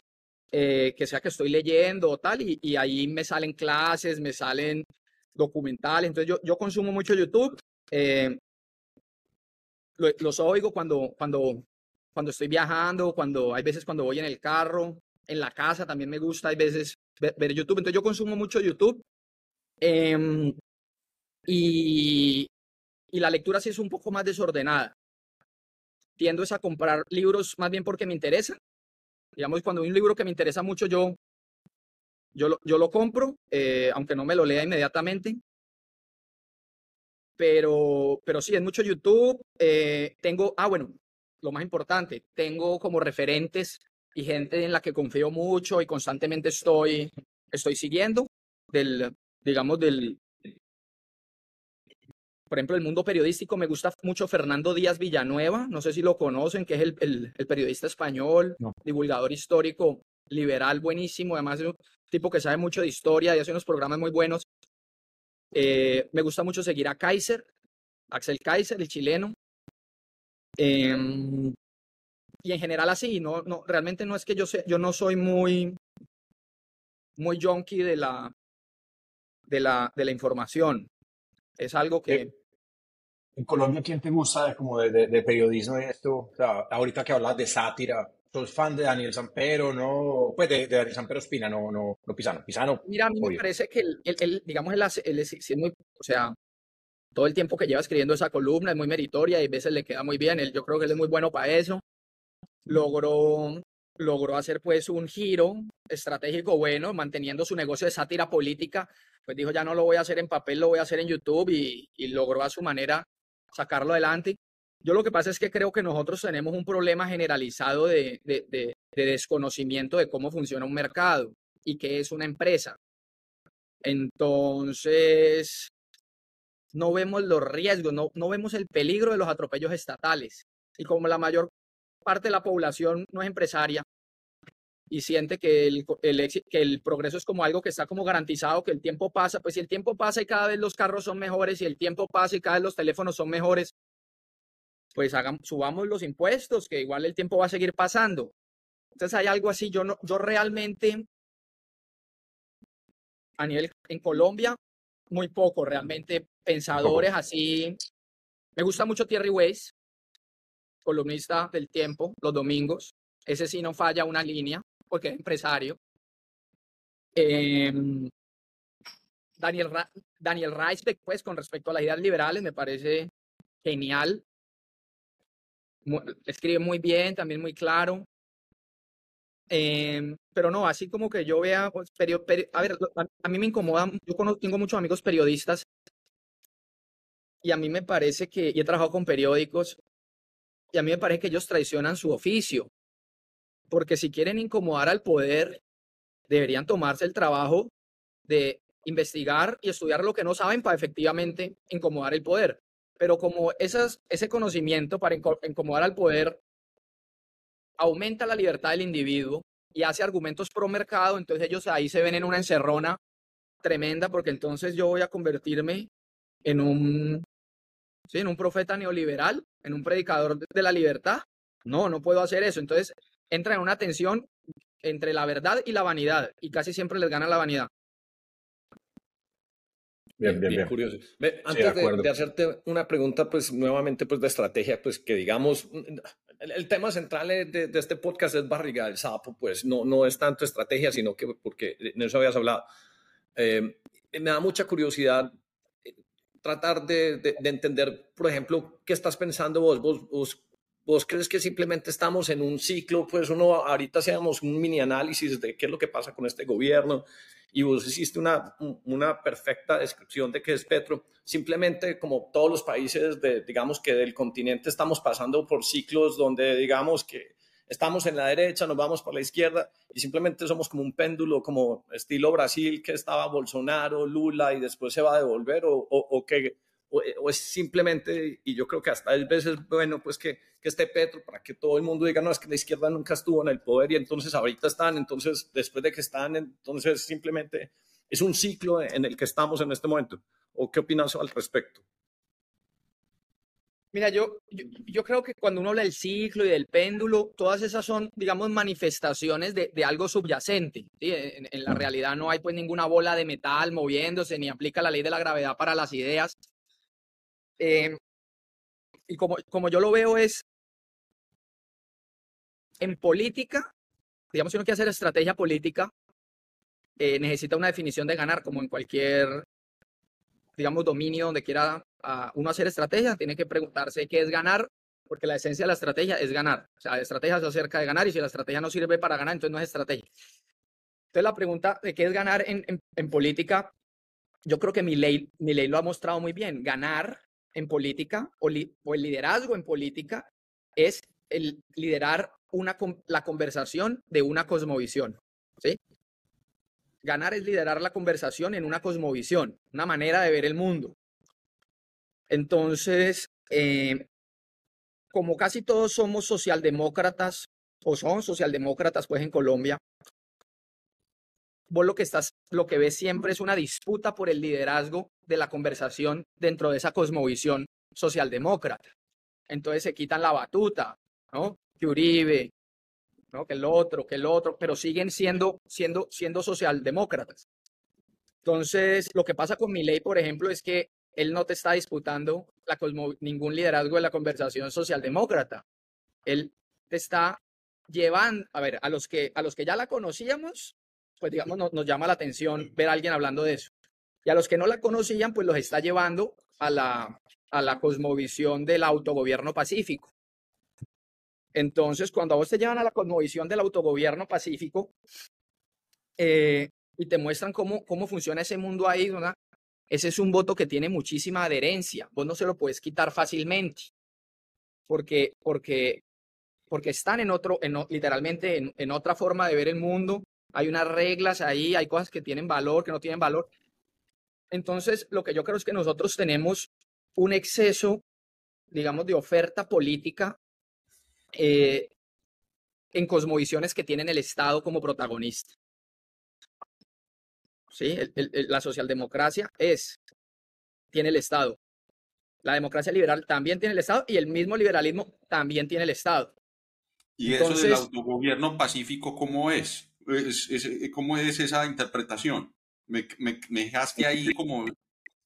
eh, que sea que estoy leyendo o tal, y, ahí me salen clases, me salen documentales. Entonces yo, yo consumo mucho YouTube. Eh, los oigo cuando, cuando, cuando estoy viajando, cuando hay veces cuando voy en el carro, en la casa también me gusta, hay veces ver, YouTube. Entonces yo consumo mucho YouTube. Em, y, y la lectura sí es un poco más desordenada. Tiendo es a comprar libros más bien porque me interesan. Digamos, cuando hay un libro que me interesa mucho, yo, yo, lo, yo lo compro, eh, aunque no me lo lea inmediatamente. Pero, pero sí, es mucho YouTube. Eh, tengo, ah, bueno, lo más importante, tengo como referentes y gente en la que confío mucho y constantemente estoy, estoy siguiendo del, digamos, del, por ejemplo, el mundo periodístico me gusta mucho Fernando Díaz Villanueva, no sé si lo conocen, que es el, periodista español, divulgador histórico, liberal, buenísimo, además tipo que sabe mucho de historia y hace unos programas muy buenos. Eh, me gusta mucho seguir a Kaiser, Axel Kaiser, el chileno. Em, y en general así, no, no, realmente no es que yo sé, yo no soy muy, muy junkie de la, de la, de la información. Es algo que, eh, en Colombia, ¿quién te gusta como de, de, periodismo y esto? O sea, ahorita que hablas de sátira, ¿sos fan de Daniel Sampero, no? Pues de, Daniel Sampero Espina, no, no, no Pisano. Pisano. Mira, a mí me parece que él, digamos, él, él, es, es muy, o sea, todo el tiempo que lleva escribiendo esa columna es muy meritoria y a veces le queda muy bien. Él, yo creo que él es muy bueno para eso. Logró, logró hacer pues un giro estratégico bueno, manteniendo su negocio de sátira política. Pues dijo, ya no lo voy a hacer en papel, lo voy a hacer en YouTube y, y logró a su manera sacarlo adelante. Yo lo que pasa es que creo que nosotros tenemos un problema generalizado de, desconocimiento de cómo funciona un mercado y qué es una empresa. Entonces, no vemos los riesgos, no, no vemos el peligro de los atropellos estatales. Y como la mayor parte de la población no es empresaria, y siente que el, que el progreso es como algo que está como garantizado, que el tiempo pasa, pues si el tiempo pasa y cada vez los carros son mejores, y el tiempo pasa y cada vez los teléfonos son mejores, pues hagamos, subamos los impuestos, que igual el tiempo va a seguir pasando. Entonces hay algo así, yo, no, yo realmente, a nivel en Colombia, muy poco, realmente pensadores así. Me gusta mucho Thierry Weiss, columnista del tiempo, los domingos. Ese sí no falla una línea porque es empresario. Em, Daniel, Daniel Reisbeck, pues, con respecto a las ideas liberales, me parece genial. Escribe muy bien, también muy claro. Em, pero no, así como que yo vea, a ver, a, mí me incomoda, yo tengo muchos amigos periodistas y a mí me parece que, y he trabajado con periódicos, y a mí me parece que ellos traicionan su oficio porque si quieren incomodar al poder, deberían tomarse el trabajo de investigar y estudiar lo que no saben para efectivamente incomodar el poder. Pero como ese conocimiento para incomodar al poder aumenta la libertad del individuo y hace argumentos pro mercado, entonces ellos ahí se ven en una encerrona tremenda porque entonces yo voy a convertirme en un, ¿sí? en un profeta neoliberal, en un predicador de la libertad. No, no puedo hacer eso. Entonces, entra en una tensión entre la verdad y la vanidad, y casi siempre les gana la vanidad. Bien, bien, bien. curioso. antes de, hacerte una pregunta, pues nuevamente, pues de estrategia, pues que digamos, el, tema central de, este podcast es barriga del sapo, pues no, no es tanto estrategia, sino que, porque en eso habías hablado, eh, me da mucha curiosidad eh, tratar de, entender, por ejemplo, qué estás pensando vos, vos, vos ¿Vos crees que simplemente estamos en un ciclo? Pues uno, ahorita hacíamos un mini análisis de qué es lo que pasa con este gobierno y vos hiciste una, una perfecta descripción de qué es Petro. Simplemente como todos los países, de, digamos que del continente estamos pasando por ciclos donde digamos que estamos en la derecha, nos vamos por la izquierda y simplemente somos como un péndulo, como estilo Brasil, que estaba Bolsonaro, Lula y después se va a devolver o, o, o que eh, o, es simplemente, y yo creo que hasta a veces bueno, pues que, que esté Petro para que todo el mundo diga, no, es que la izquierda nunca estuvo en el poder y entonces ahorita están, entonces después de que están, entonces simplemente es un ciclo en el que estamos en este momento. ¿O qué opinas al respecto? Mira, yo, yo, creo que cuando uno habla del ciclo y del péndulo, todas esas son, digamos, manifestaciones de, de algo subyacente. En, la realidad no hay pues ninguna bola de metal moviéndose, ni aplica la ley de la gravedad para las ideas. Eh, y como, como yo lo veo es, en política, digamos, si uno quiere hacer estrategia política, eh, necesita una definición de ganar, como en cualquier, digamos, dominio donde quiera uno hacer estrategia, tiene que preguntarse qué es ganar, porque la esencia de la estrategia es ganar. O sea, la estrategia es acerca de ganar y si la estrategia no sirve para ganar, entonces no es estrategia. Entonces la pregunta de qué es ganar en, en, política, yo creo que mi ley, mi ley lo ha mostrado muy bien. Ganar en política o, el liderazgo en política es el liderar una, la conversación de una cosmovisión. ¿sí? Ganar es liderar la conversación en una cosmovisión, una manera de ver el mundo. Entonces, eh, como casi todos somos socialdemócratas o son socialdemócratas, pues en Colombia, vos lo que estás, lo que ves siempre es una disputa por el liderazgo de la conversación dentro de esa cosmovisión socialdemócrata. Entonces se quitan la batuta, ¿no? Que Uribe, ¿no? Que el otro, que el otro, pero siguen siendo, siendo, siendo socialdemócratas. Entonces, lo que pasa con mi ley, por ejemplo, es que él no te está disputando la ningún liderazgo de la conversación socialdemócrata. Él te está llevando, a ver, a los que, a los que ya la conocíamos, pues digamos, nos llama la atención ver a alguien hablando de eso. Y a los que no la conocían, pues los está llevando a la, a la cosmovisión del autogobierno pacífico. Entonces, cuando a vos te llevan a la cosmovisión del autogobierno pacífico eh, y te muestran cómo, cómo funciona ese mundo ahí, ¿verdad? ese es un voto que tiene muchísima adherencia. Vos no se lo puedes quitar fácilmente porque, porque, porque están en otro, en, literalmente en, en otra forma de ver el mundo. Hay unas reglas ahí, hay cosas que tienen valor, que no tienen valor. Entonces, lo que yo creo es que nosotros tenemos un exceso, digamos, de oferta política eh, en cosmovisiones que tienen el Estado como protagonista. ¿sí? la socialdemocracia es, tiene el Estado. La democracia liberal también tiene el Estado y el mismo liberalismo también tiene el Estado. ¿Y eso del autogobierno pacífico cómo es? ¿Cómo es esa interpretación? Me, me, dejaste ahí como...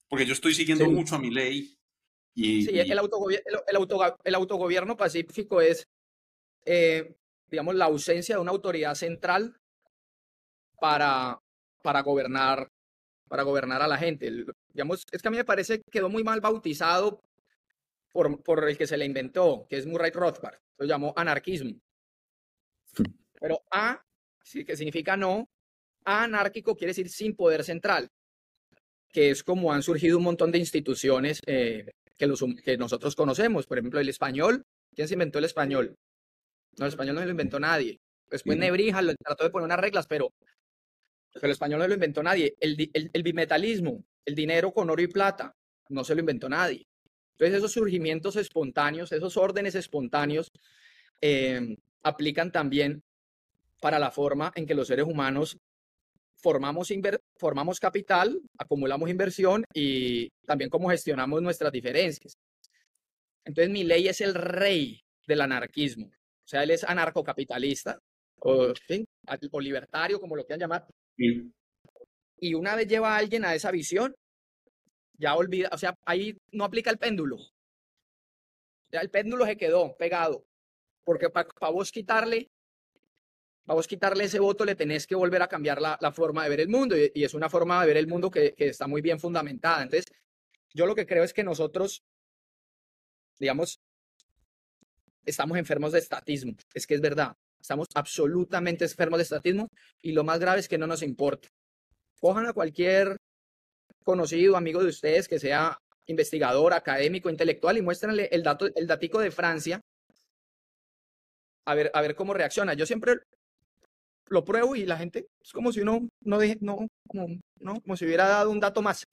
Porque yo estoy siguiendo mucho a mi ley. Y, sí, El, autogobierno, el, autogobierno pacífico es, eh, digamos, la ausencia de una autoridad central para, para gobernar, para gobernar a la gente. Digamos, es que a mí me parece que quedó muy mal bautizado por, por el que se le inventó, que es Murray Rothbard. Lo llamó anarquismo. Pero A, sí, que significa no, anárquico quiere decir sin poder central, que es como han surgido un montón de instituciones eh, que, los, que nosotros conocemos. Por ejemplo, el español. ¿Quién se inventó el español? No, el español no se lo inventó nadie. Después Nebrija lo trató de poner unas reglas, pero pero el español no lo inventó nadie. El, el, bimetalismo, el dinero con oro y plata, no se lo inventó nadie. Entonces esos surgimientos espontáneos, esos órdenes espontáneos, em, aplican también para la forma en que los seres humanos formamos, formamos capital, acumulamos inversión y también cómo gestionamos nuestras diferencias. Entonces mi ley es el rey del anarquismo. O sea, él es anarcocapitalista o, o libertario, como lo quieran llamar, y una vez lleva a alguien a esa visión, ya olvida, o sea, ahí no aplica el péndulo. Ya el péndulo se quedó pegado, porque para vos quitarle, para vos quitarle ese voto le tenés que volver a cambiar la, forma de ver el mundo y, es una forma de ver el mundo que, está muy bien fundamentada. Entonces, yo lo que creo es que nosotros, digamos, estamos enfermos de estatismo. Es que es verdad. Estamos absolutamente enfermos de estatismo y lo más grave es que no nos importa. Cojan a cualquier conocido, amigo de ustedes que sea investigador, académico, intelectual y muéstrenle el dato, el datico de Francia a ver, a ver cómo reacciona. Yo siempre lo pruebo y la gente es como si uno no deje, no, como, no, como si hubiera dado un dato más.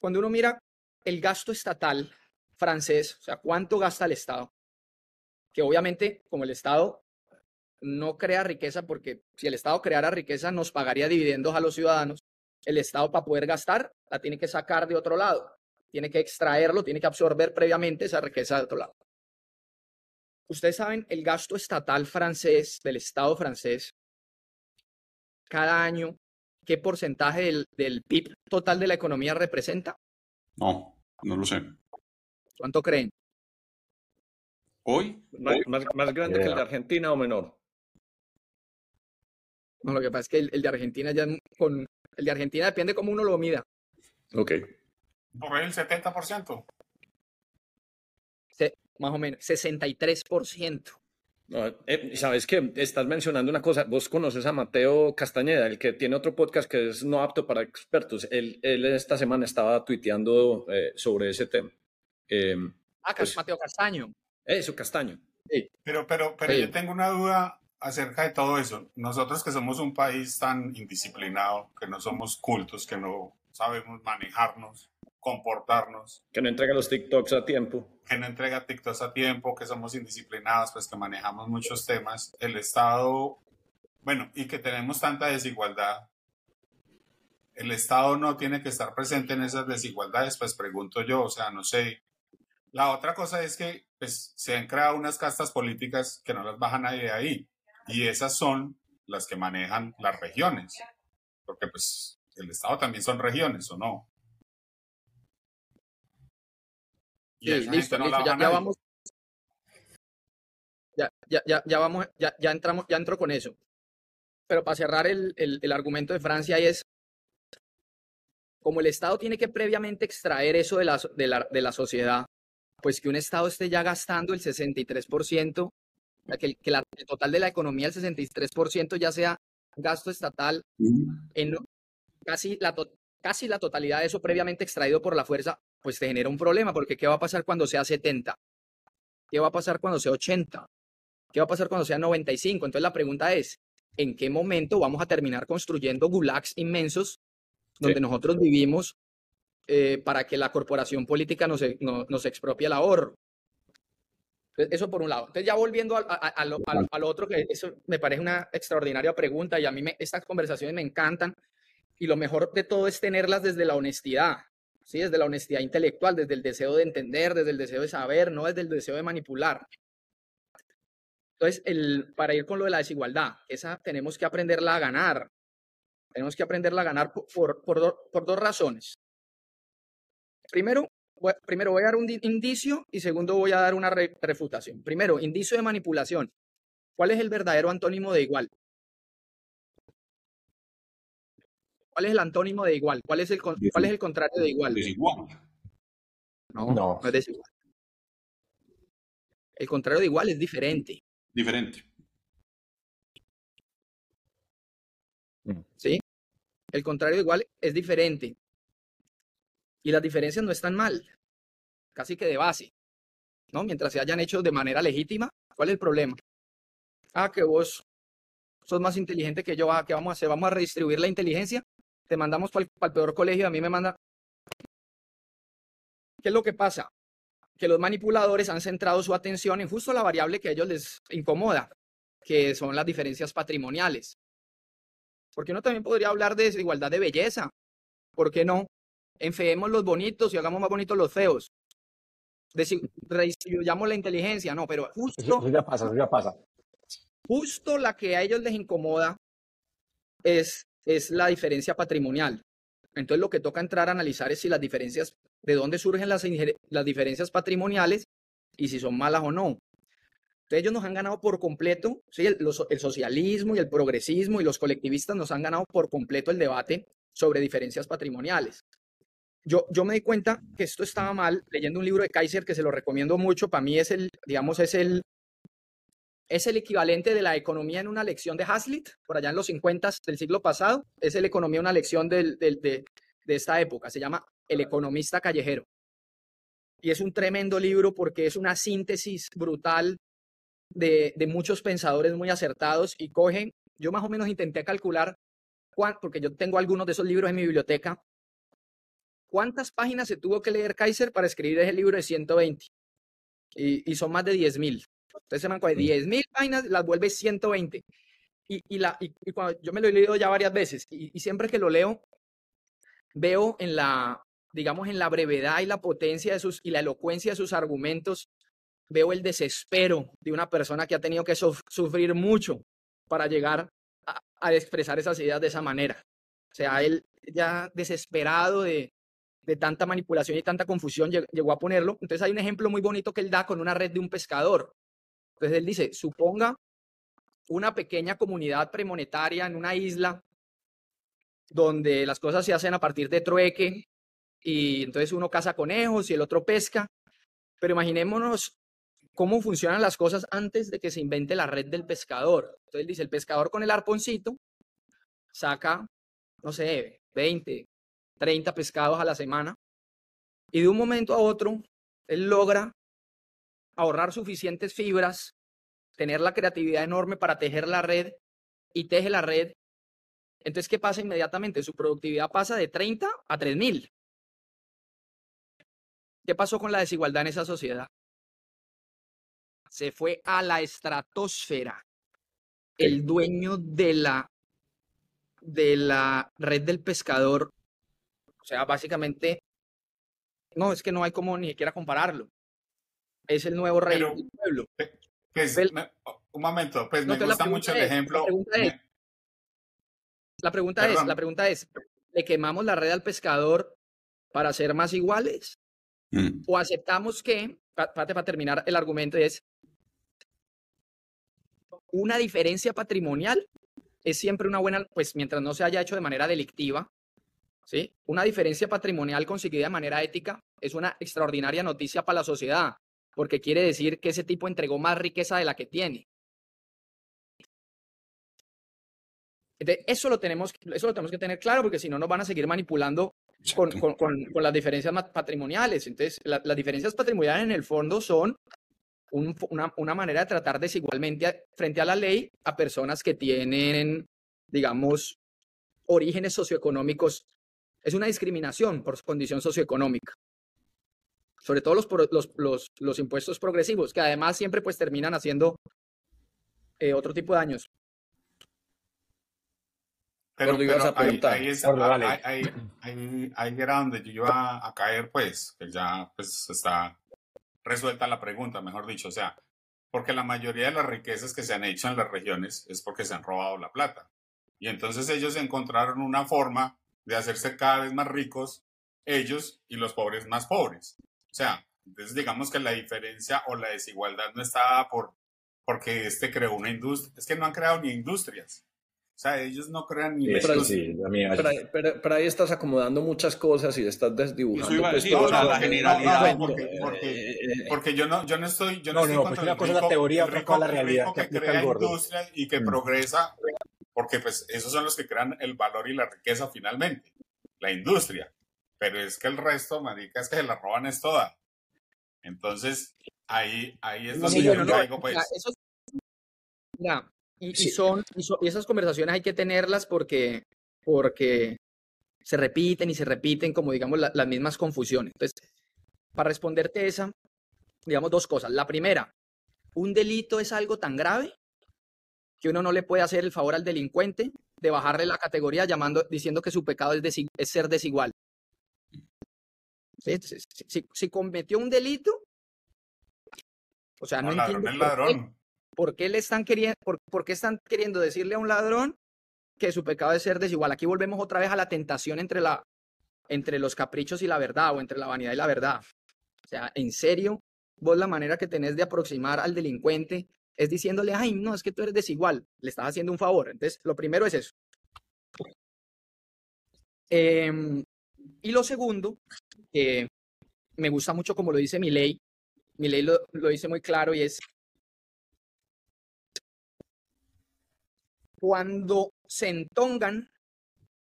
Cuando uno mira el gasto estatal francés, o sea, cuánto gasta el Estado, que obviamente como el Estado no crea riqueza porque si el Estado creara riqueza nos pagaría dividendos a los ciudadanos. El Estado para poder gastar la tiene que sacar de otro lado. tiene que extraerlo, tiene que absorber previamente esa riqueza de otro lado. Ustedes saben, el gasto estatal francés, del Estado francés, cada año, ¿qué porcentaje del, del PIB total de la economía representa? No, no lo sé. ¿Cuánto creen? ¿Hoy? ¿Más, grande que el de Argentina o menor? No, lo que pasa es que el, de Argentina ya con el de Argentina depende cómo uno lo mida. Ok. Por el 70%. Más o menos, 63%. No, eh, Sabes que estás mencionando una cosa, vos conoces a Mateo Castañeda, el que tiene otro podcast que es no apto para expertos. Él, él esta semana estaba tuiteando eh, sobre ese tema. Eh, ah, pues Mateo Castaño. Eso, Castaño. Sí. Pero, pero, pero yo tengo una duda acerca de todo eso. Nosotros que somos un país tan indisciplinado, que no somos cultos, que no sabemos manejarnos, comportarnos. Que no entrega los TikToks a tiempo. Que no entrega TikToks a tiempo, que somos indisciplinados, pues que manejamos muchos temas. El Estado, bueno, y que tenemos tanta desigualdad. El Estado no tiene que estar presente en esas desigualdades, pues pregunto yo, o sea, no sé. La otra cosa es que pues, se han creado unas castas políticas que no las baja nadie de ahí y esas son las que manejan las regiones, porque pues el Estado también son regiones, ¿o no? Sí, listo, ya, vamos. Ya, ya, ya, vamos, ya, ya entramos, ya entro con eso. Pero para cerrar el, el, argumento de Francia es como el Estado tiene que previamente extraer eso de la, de la, de la sociedad, pues que un Estado esté ya gastando el 63% que, que la, el total de la economía, el 63% ya sea gasto estatal, en casi la, casi la totalidad de eso previamente extraído por la fuerza, pues te genera un problema, porque ¿qué va a pasar cuando sea 70? ¿Qué va a pasar cuando sea 80? ¿Qué va a pasar cuando sea 95? Entonces la pregunta es, ¿en qué momento vamos a terminar construyendo gulags inmensos donde nosotros vivimos eh, para que la corporación política nos, nos expropie el ahorro? Eso por un lado. Entonces, ya volviendo a, lo, otro, que eso me parece una extraordinaria pregunta y a mí me, estas conversaciones me encantan y lo mejor de todo es tenerlas desde la honestidad, ¿sí? desde la honestidad intelectual, desde el deseo de entender, desde el deseo de saber, no desde el deseo de manipular. Entonces, para ir con lo de la desigualdad, esa tenemos que aprenderla a ganar. Tenemos que aprenderla a ganar por, por, dos razones. Primero, primero voy a dar un indicio y segundo voy a dar una refutación. Primero, indicio de manipulación. ¿Cuál es el verdadero antónimo de igual? ¿Cuál es el antónimo de igual? ¿Cuál es el, cuál es el contrario de igual? Desigual. No, no, no es desigual. El contrario de igual es diferente. Diferente. ¿Sí? El contrario de igual es diferente. Y las diferencias no están mal, casi que de base, ¿no? Mientras se hayan hecho de manera legítima, ¿cuál es el problema? Ah, que vos sos más inteligente que yo, ah, ¿qué vamos a hacer? ¿Vamos a redistribuir la inteligencia? Te mandamos para el, peor colegio, a mí me manda... ¿Qué es lo que pasa? Que los manipuladores han centrado su atención en justo la variable que a ellos les incomoda, que son las diferencias patrimoniales. Porque uno también podría hablar de desigualdad de belleza. ¿Por qué no? enfeemos los bonitos y hagamos más bonitos los feos. Redistribuyamos la inteligencia, no, pero justo. Eso, ya pasa, eso ya pasa. Justo la que a ellos les incomoda es, es la diferencia patrimonial. Entonces lo que toca entrar a analizar es si las diferencias, de dónde surgen las, las diferencias patrimoniales y si son malas o no. Entonces ellos nos han ganado por completo, ¿sí? el, el socialismo y el progresismo y los colectivistas nos han ganado por completo el debate sobre diferencias patrimoniales. Yo, yo me di cuenta que esto estaba mal leyendo un libro de Kaiser que se lo recomiendo mucho. Para mí es el, digamos, es el, es el equivalente de la economía en una lección de Hazlitt, por allá en los 50 del siglo pasado. Es el economía una lección de, de, esta época. Se llama El economista callejero. Y es un tremendo libro porque es una síntesis brutal de, de muchos pensadores muy acertados y cogen, yo más o menos intenté calcular, porque yo tengo algunos de esos libros en mi biblioteca, ¿Cuántas páginas se tuvo que leer Kaiser para escribir ese libro de 120? Y, son más de 10.000. Entonces se me de 10.000 páginas, las vuelve 120. Y, y, la, y, cuando yo me lo he leído ya varias veces y, siempre que lo leo, veo en la, digamos, en la brevedad y la potencia de sus y la elocuencia de sus argumentos, veo el desespero de una persona que ha tenido que sufrir mucho para llegar a, expresar esas ideas de esa manera. O sea, él ya desesperado de, de tanta manipulación y tanta confusión llegó a ponerlo. Entonces hay un ejemplo muy bonito que él da con una red de un pescador. Entonces él dice, suponga una pequeña comunidad premonetaria en una isla donde las cosas se hacen a partir de trueque y entonces uno caza conejos y el otro pesca. Pero imaginémonos cómo funcionan las cosas antes de que se invente la red del pescador. Entonces dice, el pescador con el arponcito saca, no sé, 20, 30 pescados a la semana y de un momento a otro él logra ahorrar suficientes fibras, tener la creatividad enorme para tejer la red y teje la red. Entonces, ¿qué pasa inmediatamente? Su productividad pasa de 30 a 3000. ¿Qué pasó con la desigualdad en esa sociedad? Se fue a la estratosfera. El dueño de la, de la red del pescador, o sea, básicamente, no, es que no hay como ni siquiera compararlo. Es el nuevo rey del pueblo. Pues, un momento, pues me gusta mucho el ejemplo. La pregunta, es, la pregunta es, ¿le quemamos la red al pescador para ser más iguales? Mm. O aceptamos que, para, terminar el argumento, es una diferencia patrimonial es siempre una buena, pues mientras no se haya hecho de manera delictiva, ¿sí? Una diferencia patrimonial conseguida de manera ética es una extraordinaria noticia para la sociedad, porque quiere decir que ese tipo entregó más riqueza de la que tiene. eso lo tenemos, eso lo tenemos que tener claro, porque si no nos van a seguir manipulando con, con, con, las diferencias patrimoniales. Entonces, las diferencias patrimoniales en el fondo son una, una, manera de tratar desigualmente frente a la ley a personas que tienen, digamos, orígenes socioeconómicos. Es una discriminación por su condición socioeconómica. Sobre todo los, los, los, los impuestos progresivos, que además siempre pues terminan haciendo eh, otro tipo de daños. Pero, ahí, ahí, era donde yo iba a caer, pues, que ya pues está resuelta la pregunta, mejor dicho. O sea, porque la mayoría de las riquezas que se han hecho en las regiones es porque se han robado la plata. Y entonces ellos encontraron una forma de hacerse cada vez más ricos, ellos y los pobres más pobres. O sea, entonces digamos que la diferencia o la desigualdad no estaba por porque este creó una industria. Es que no han creado ni industrias. O sea, ellos no crean ni... Pero, sí, pero, ahí estás acomodando muchas cosas y estás desdibujando. Pues, la generalidad. porque, yo, no, yo no estoy... Yo no, no, no pues una cosa es la teoría, otra cosa la realidad. Que, que crea industria y que mm. progresa, porque pues esos son los que crean el valor y la riqueza finalmente, la industria. Pero es que el resto, marica, es que se la roban es toda. Entonces, ahí, ahí es donde yo caigo, pues. Eso, y, son, y, esas conversaciones hay que tenerlas porque, porque se repiten y se repiten como, digamos, las mismas confusiones. Entonces, para responderte esa, digamos dos cosas. La primera, un delito es algo tan grave que uno no le puede hacer el favor al delincuente de bajarle la categoría llamando, diciendo que su pecado es, es ser desigual. Si, si, cometió un delito, o sea, no, entiendo. ladrón. ¿Por qué le están queriendo, por, qué están queriendo decirle a un ladrón que su pecado es ser desigual? Aquí volvemos otra vez a la tentación entre, la, entre los caprichos y la verdad, o entre la vanidad y la verdad. O sea, en serio, vos la manera que tenés de aproximar al delincuente es diciéndole, ay, no, es que tú eres desigual, le estás haciendo un favor. Entonces, lo primero es eso. Em, y lo segundo, que me gusta mucho como lo dice mi ley, mi ley lo, lo dice muy claro y es cuando se entongan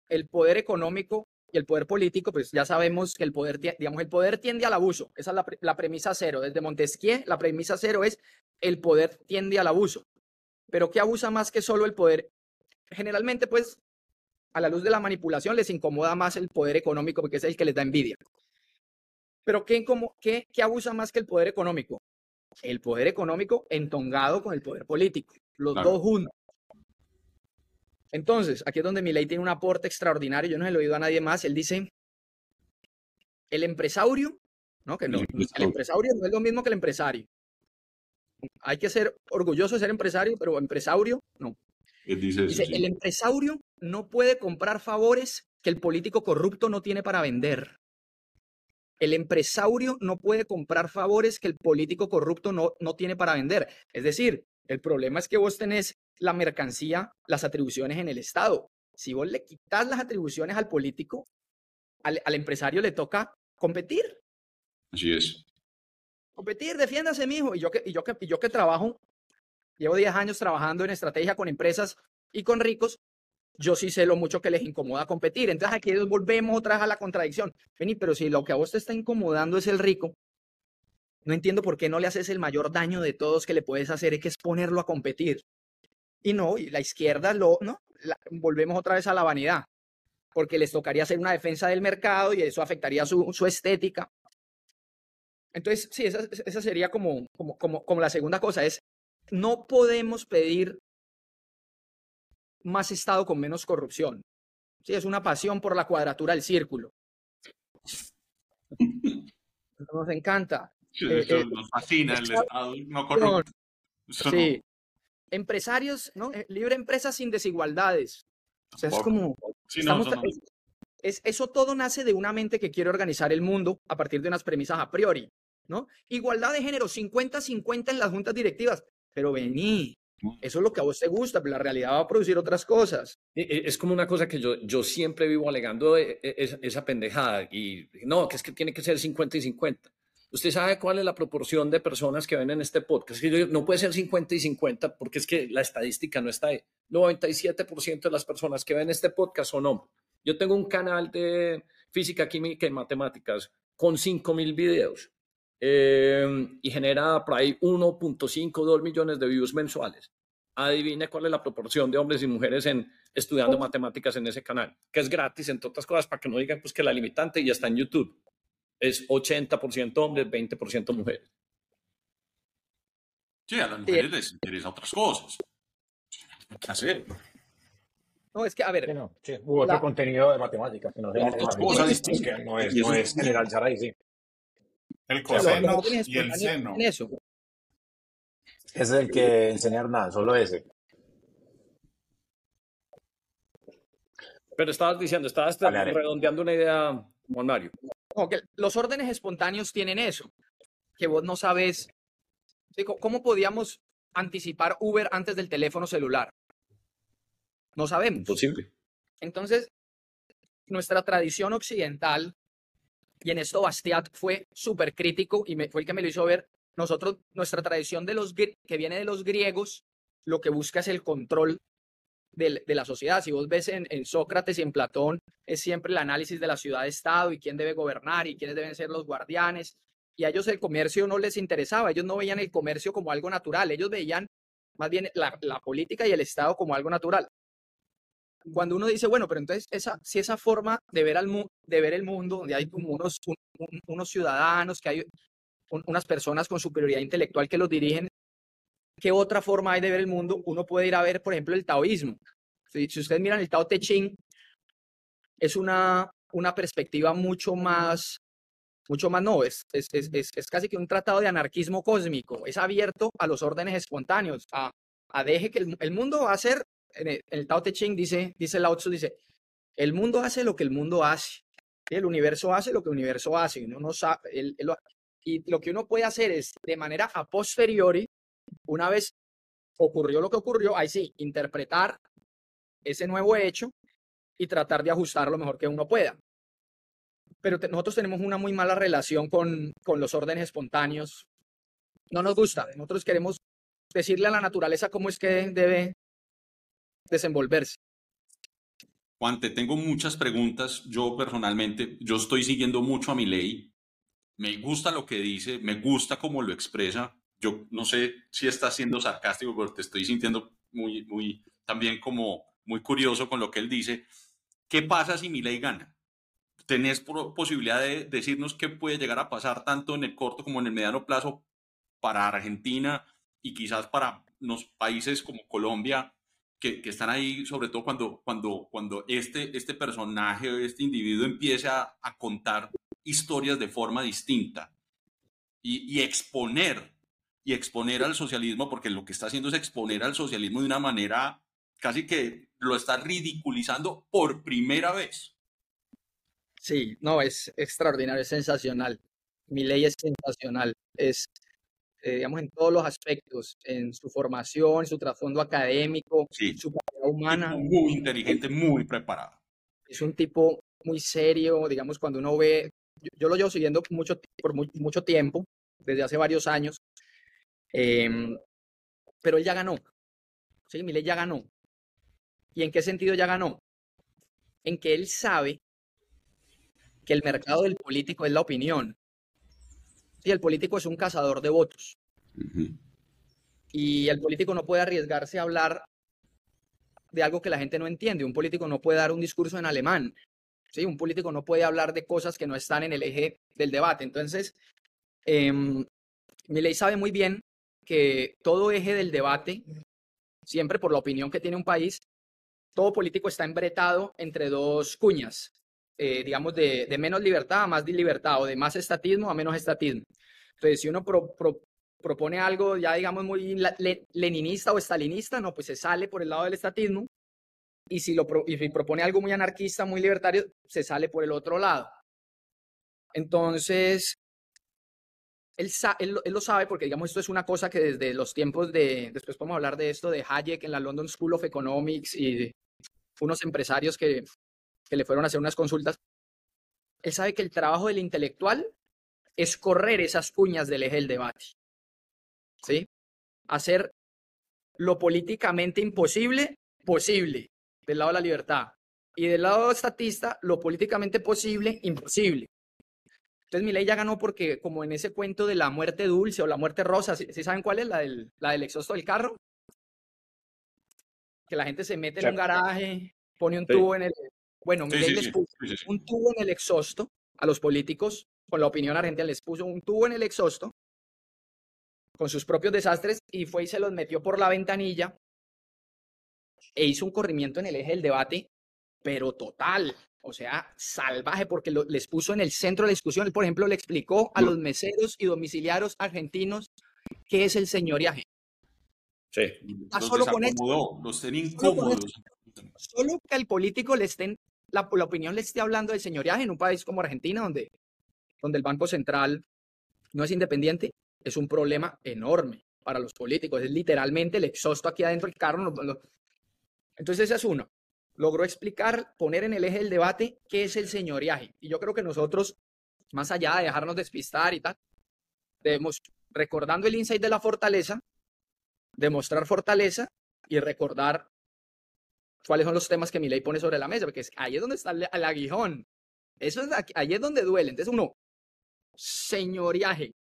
el poder económico y el poder político, pues ya sabemos que el poder, digamos, el poder tiende al abuso. Esa es la, premisa cero. Desde Montesquieu, la premisa cero es el poder tiende al abuso. Pero ¿qué abusa más que solo el poder? Generalmente, pues, a la luz de la manipulación les incomoda más el poder económico porque es el que les da envidia. Pero ¿qué, qué, qué abusa más que el poder económico? El poder económico entongado con el poder político, los dos juntos. Entonces, aquí es donde mi ley tiene un aporte extraordinario, yo no se lo he oído a nadie más, él dice, el empresario, ¿no? Que no, el empresario no es lo mismo que el empresario. Hay que ser orgulloso de ser empresario, pero empresario no. Dice, Dice, el empresario no puede comprar favores que el político corrupto no tiene para vender. El empresario no puede comprar favores que el político corrupto no, no tiene para vender. Es decir, el problema es que vos tenés la mercancía, las atribuciones en el Estado. Si vos le quitas las atribuciones al político, al, al empresario le toca competir. Así es. Competir, defiéndase, mijo. Y yo que, y yo que, y yo que trabajo, llevo 10 años trabajando en estrategia con empresas y con ricos, yo sí sé lo mucho que les incomoda competir. Entonces aquí volvemos otra vez a la contradicción. Vení, pero si lo que a vos te está incomodando es el rico, no entiendo por qué no le haces el mayor daño de todos que le puedes hacer, es que es ponerlo a competir. Y no, y la izquierda lo, ¿no? volvemos otra vez a la vanidad, porque les tocaría hacer una defensa del mercado y eso afectaría su, su estética. Entonces, sí, esa, esa sería como, como, como, como la segunda cosa, es no podemos pedir más Estado con menos corrupción. Sí, es una pasión por la cuadratura del círculo. Nos encanta. Eh, eh, nos fascina el Estado no corrupto. Sí. Empresarios, ¿no? Eh, libre empresa sin desigualdades. O sea, es como... Sí, no, no, es, eso todo nace de una mente que quiere organizar el mundo a partir de unas premisas a priori, ¿no? Igualdad de género, 50-50 en las juntas directivas. Pero vení, eso es lo que a vos te gusta, pero la realidad va a producir otras cosas. Es como una cosa que yo, yo siempre vivo alegando e, e, esa, esa pendejada. Y no, que es que tiene que ser 50 y 50. ¿Usted sabe cuál es la proporción de personas que ven en este podcast? Que no puede ser 50 y 50 porque es que la estadística no está ahí. 97% de las personas que ven este podcast son hombres. Yo tengo un canal de física, química y matemáticas con 5.000 videos eh, y genera por ahí 1.5, 2 millones de views mensuales. Adivine cuál es la proporción de hombres y mujeres en estudiando matemáticas en ese canal, que es gratis, entre otras cosas, para que no digan pues, que la limitante ya está en YouTube. Es 80% hombres, 20% mujeres. Sí, a las mujeres les interesa otras cosas. ¿Qué hacer? No, es que, a ver. no, sí, hubo otro contenido de matemáticas que no, cosas que no es, no es generalizar ahí, sí. El coseno y el seno. Eso. Es el que enseñar nada, solo ese. Pero estabas diciendo, estabas redondeando una idea, Juan Mario. Que los órdenes espontáneos tienen eso, que vos no sabes. ¿sí? ¿Cómo- ¿Cómo podíamos anticipar Uber antes del teléfono celular? No sabemos. Imposible. Entonces, nuestra tradición occidental, y en esto Bastiat fue súper crítico y me, fue el que me lo hizo ver, nosotros, nuestra tradición de los, que viene de los griegos, lo que busca es el control de la sociedad. Si vos ves en, Sócrates y en Platón, es siempre el análisis de la ciudad-estado y quién debe gobernar y quiénes deben ser los guardianes. Y a ellos el comercio no les interesaba, ellos no veían el comercio como algo natural, ellos veían más bien la política y el Estado como algo natural cuando uno dice, bueno, pero entonces esa, si esa forma de ver, al mu- de ver el mundo, donde hay como unos, un- un- unos ciudadanos, que hay un- unas personas con superioridad intelectual que los dirigen, ¿qué otra forma hay de ver el mundo? Uno puede ir a ver, por ejemplo, el taoísmo. Si, si ustedes miran el Tao Te Ching, es una, una perspectiva mucho más, mucho más, no, es, es, es, es, casi que un tratado de anarquismo cósmico, es abierto a los órdenes espontáneos, a, a deje que el, el mundo va a ser en el, Tao Te Ching dice, dice Lao Tzu, dice, el mundo hace lo que el mundo hace, el universo hace lo que el universo hace, uno no sabe, y lo que uno puede hacer es, de manera a posteriori, una vez ocurrió lo que ocurrió, ahí sí, interpretar ese nuevo hecho y tratar de ajustar lo mejor que uno pueda. Pero nosotros tenemos una muy mala relación con, con los órdenes espontáneos. No nos gusta. Nosotros queremos decirle a la naturaleza cómo es que debe desenvolverse. Juan, te tengo muchas preguntas. Yo personalmente, yo estoy siguiendo mucho a mi ley. Me gusta lo que dice, me gusta cómo lo expresa. Yo no sé si está siendo sarcástico, pero te estoy sintiendo muy, muy, también como muy curioso con lo que él dice. ¿Qué pasa si mi ley gana? ¿Tenés posibilidad de decirnos qué puede llegar a pasar tanto en el corto como en el mediano plazo para Argentina y quizás para los países como Colombia que, que están ahí, sobre todo cuando, cuando, cuando este, este personaje, este individuo empiece a, contar historias de forma distinta y, exponer, y exponer al socialismo, porque lo que está haciendo es exponer al socialismo de una manera casi que lo está ridiculizando por primera vez. Sí, no, es extraordinario, es sensacional. Mi ley es sensacional, es, eh, digamos, en todos los aspectos, en su formación, su trasfondo académico, su calidad humana. Muy inteligente, muy preparado. Es un tipo muy serio, digamos, cuando uno ve, yo, lo llevo siguiendo mucho, por mucho tiempo, desde hace varios años, em, pero él ya ganó. Sí, ley ya ganó. ¿Y en qué sentido ya ganó? En que él sabe que el mercado del político es la opinión. Y el político es un cazador de votos. Y el político no puede arriesgarse a hablar de algo que la gente no entiende. Un político no puede dar un discurso en alemán. ¿sí? Un político no puede hablar de cosas que no están en el eje del debate. Entonces, eh, sabe muy bien que todo eje del debate, siempre por la opinión que tiene un país, todo político está embretado entre dos cuñas. Eh, digamos, de, menos libertad a más libertad o de más estatismo a menos estatismo. Entonces, si uno propone algo ya, digamos, muy leninista o estalinista, no, pues se sale por el lado del estatismo. Y si, lo propone algo muy anarquista, muy libertario, se sale por el otro lado. Entonces, él, él, lo sabe porque, digamos, esto es una cosa que desde los tiempos de, después podemos hablar de esto, de Hayek en la London School of Economics y unos empresarios que que le fueron a hacer unas consultas, él sabe que el trabajo del intelectual es correr esas cuñas del eje del debate. ¿Sí? Hacer lo políticamente imposible, posible, del lado de la libertad. Y del lado estatista, lo políticamente posible, imposible. Entonces mi ley ya ganó porque como en ese cuento de la muerte dulce o la muerte rosa, ¿sí, saben cuál es? La del, la del exhausto del carro. Que la gente se mete en un garaje, pone un tubo en el, bueno, Miguel les puso un tubo en el exhausto a los políticos, con la opinión argentina, les puso un tubo en el exhausto con sus propios desastres y fue y se los metió por la ventanilla e hizo un corrimiento en el eje del debate, pero total, o sea, salvaje, porque les puso en el centro de la discusión. por ejemplo, le explicó a los meseros y domiciliarios argentinos qué es el señoriaje. Sí. Los solo con los incómodos. Solo que al político le estén, la, la, opinión le esté hablando del señoriaje en un país como Argentina, donde, donde el Banco Central no es independiente, es un problema enorme para los políticos. Es literalmente el exhausto aquí adentro del carro. Entonces ese es uno. Logró explicar, poner en el eje del debate qué es el señoriaje. Y yo creo que nosotros, más allá de dejarnos despistar y tal, debemos, recordando el insight de la fortaleza, demostrar fortaleza y recordar cuáles son los temas que mi ley pone sobre la mesa, porque es, ahí es donde está el, aguijón. Eso es ahí es donde duele. Entonces uno, señoriaje.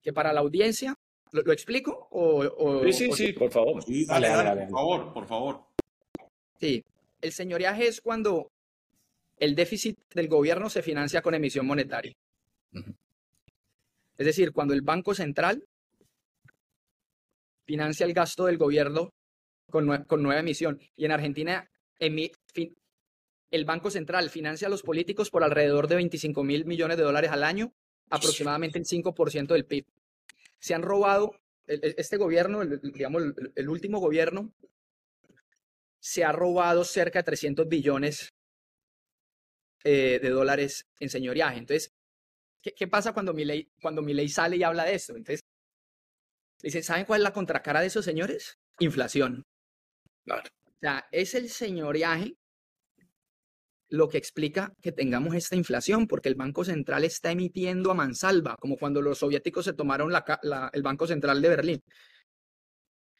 Que para la audiencia, ¿lo, explico? O, sí, sí, sí, por favor. dale, dale, por favor, por favor. Sí, el señoriaje es cuando el déficit del gobierno se financia con emisión monetaria. Es decir, cuando el Banco Central financia el gasto del gobierno con, nueva emisión. Y en Argentina, el Banco Central financia a los políticos por alrededor de 25 mil millones de dólares al año, aproximadamente el 5% del PIB. Se han robado, este gobierno, digamos, el, último gobierno, se ha robado cerca de 300 billones eh, de dólares en señoriaje. Entonces, ¿qué, pasa cuando mi, ley, cuando mi ley sale y habla de esto? Entonces, Dice, ¿saben cuál es la contracara de esos señores? Inflación. Claro. O sea, es el señoriaje lo que explica que tengamos esta inflación, porque el Banco Central está emitiendo a mansalva, como cuando los soviéticos se tomaron el Banco Central de Berlín.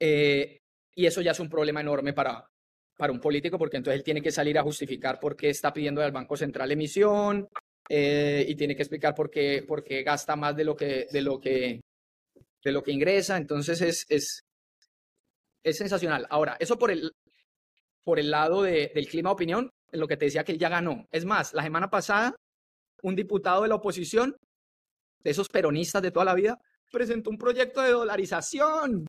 Eh, y eso ya es un problema enorme para, para un político, porque entonces él tiene que salir a justificar por qué está pidiendo al Banco Central emisión eh, y tiene que explicar por qué, por qué gasta más de lo que, de lo que, de lo que ingresa, entonces es, es, es sensacional. Ahora, eso por el, por el lado del clima de opinión, en lo que te decía que él ya ganó. Es más, la semana pasada, un diputado de la oposición, de esos peronistas de toda la vida, presentó un proyecto de dolarización.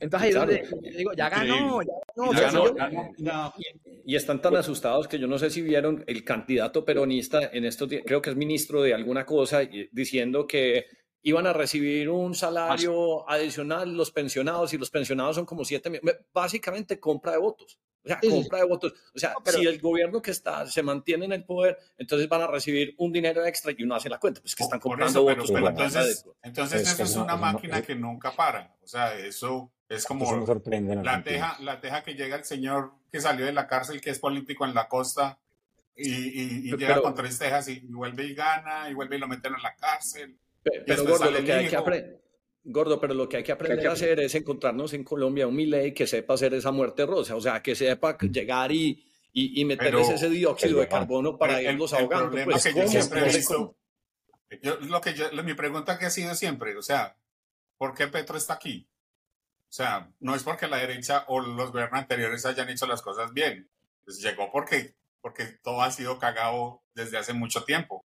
Entonces ahí donde digo, ya ganó, ya ganó. Y, y están tan asustados que yo no sé si vieron el candidato peronista en estos días, creo que es ministro de alguna cosa, diciendo que iban a recibir un salario adicional los pensionados y los pensionados son como 7 millones. Básicamente compra de votos. O sea, compra de votos. O sea, si el gobierno que está se mantiene en el poder, entonces van a recibir un dinero extra y uno hace la cuenta, pues que están comprando votos. entonces, entonces eso es una máquina que nunca para. O sea, eso es como la teja, la teja que llega el señor que salió de la cárcel, que es político en la costa, y, llega con tres tejas y, vuelve y gana, y vuelve y lo meten en la cárcel. Pero, gordo, lo que hay que aprender. Gordo, pero lo que hay que aprender a hacer es encontrarnos en Colombia un Milei que sepa hacer esa muerte rosa, o sea, que sepa mm. llegar y, y, meterles ese dióxido de carbono para irlos ahogando. Pues, que yo siempre he visto, lo que yo, mi pregunta que ha sido siempre, o sea, ¿por qué Petro está aquí? O sea, no es porque la derecha o los gobiernos anteriores hayan hecho las cosas bien. Pues llegó porque, porque todo ha sido cagado desde hace mucho tiempo.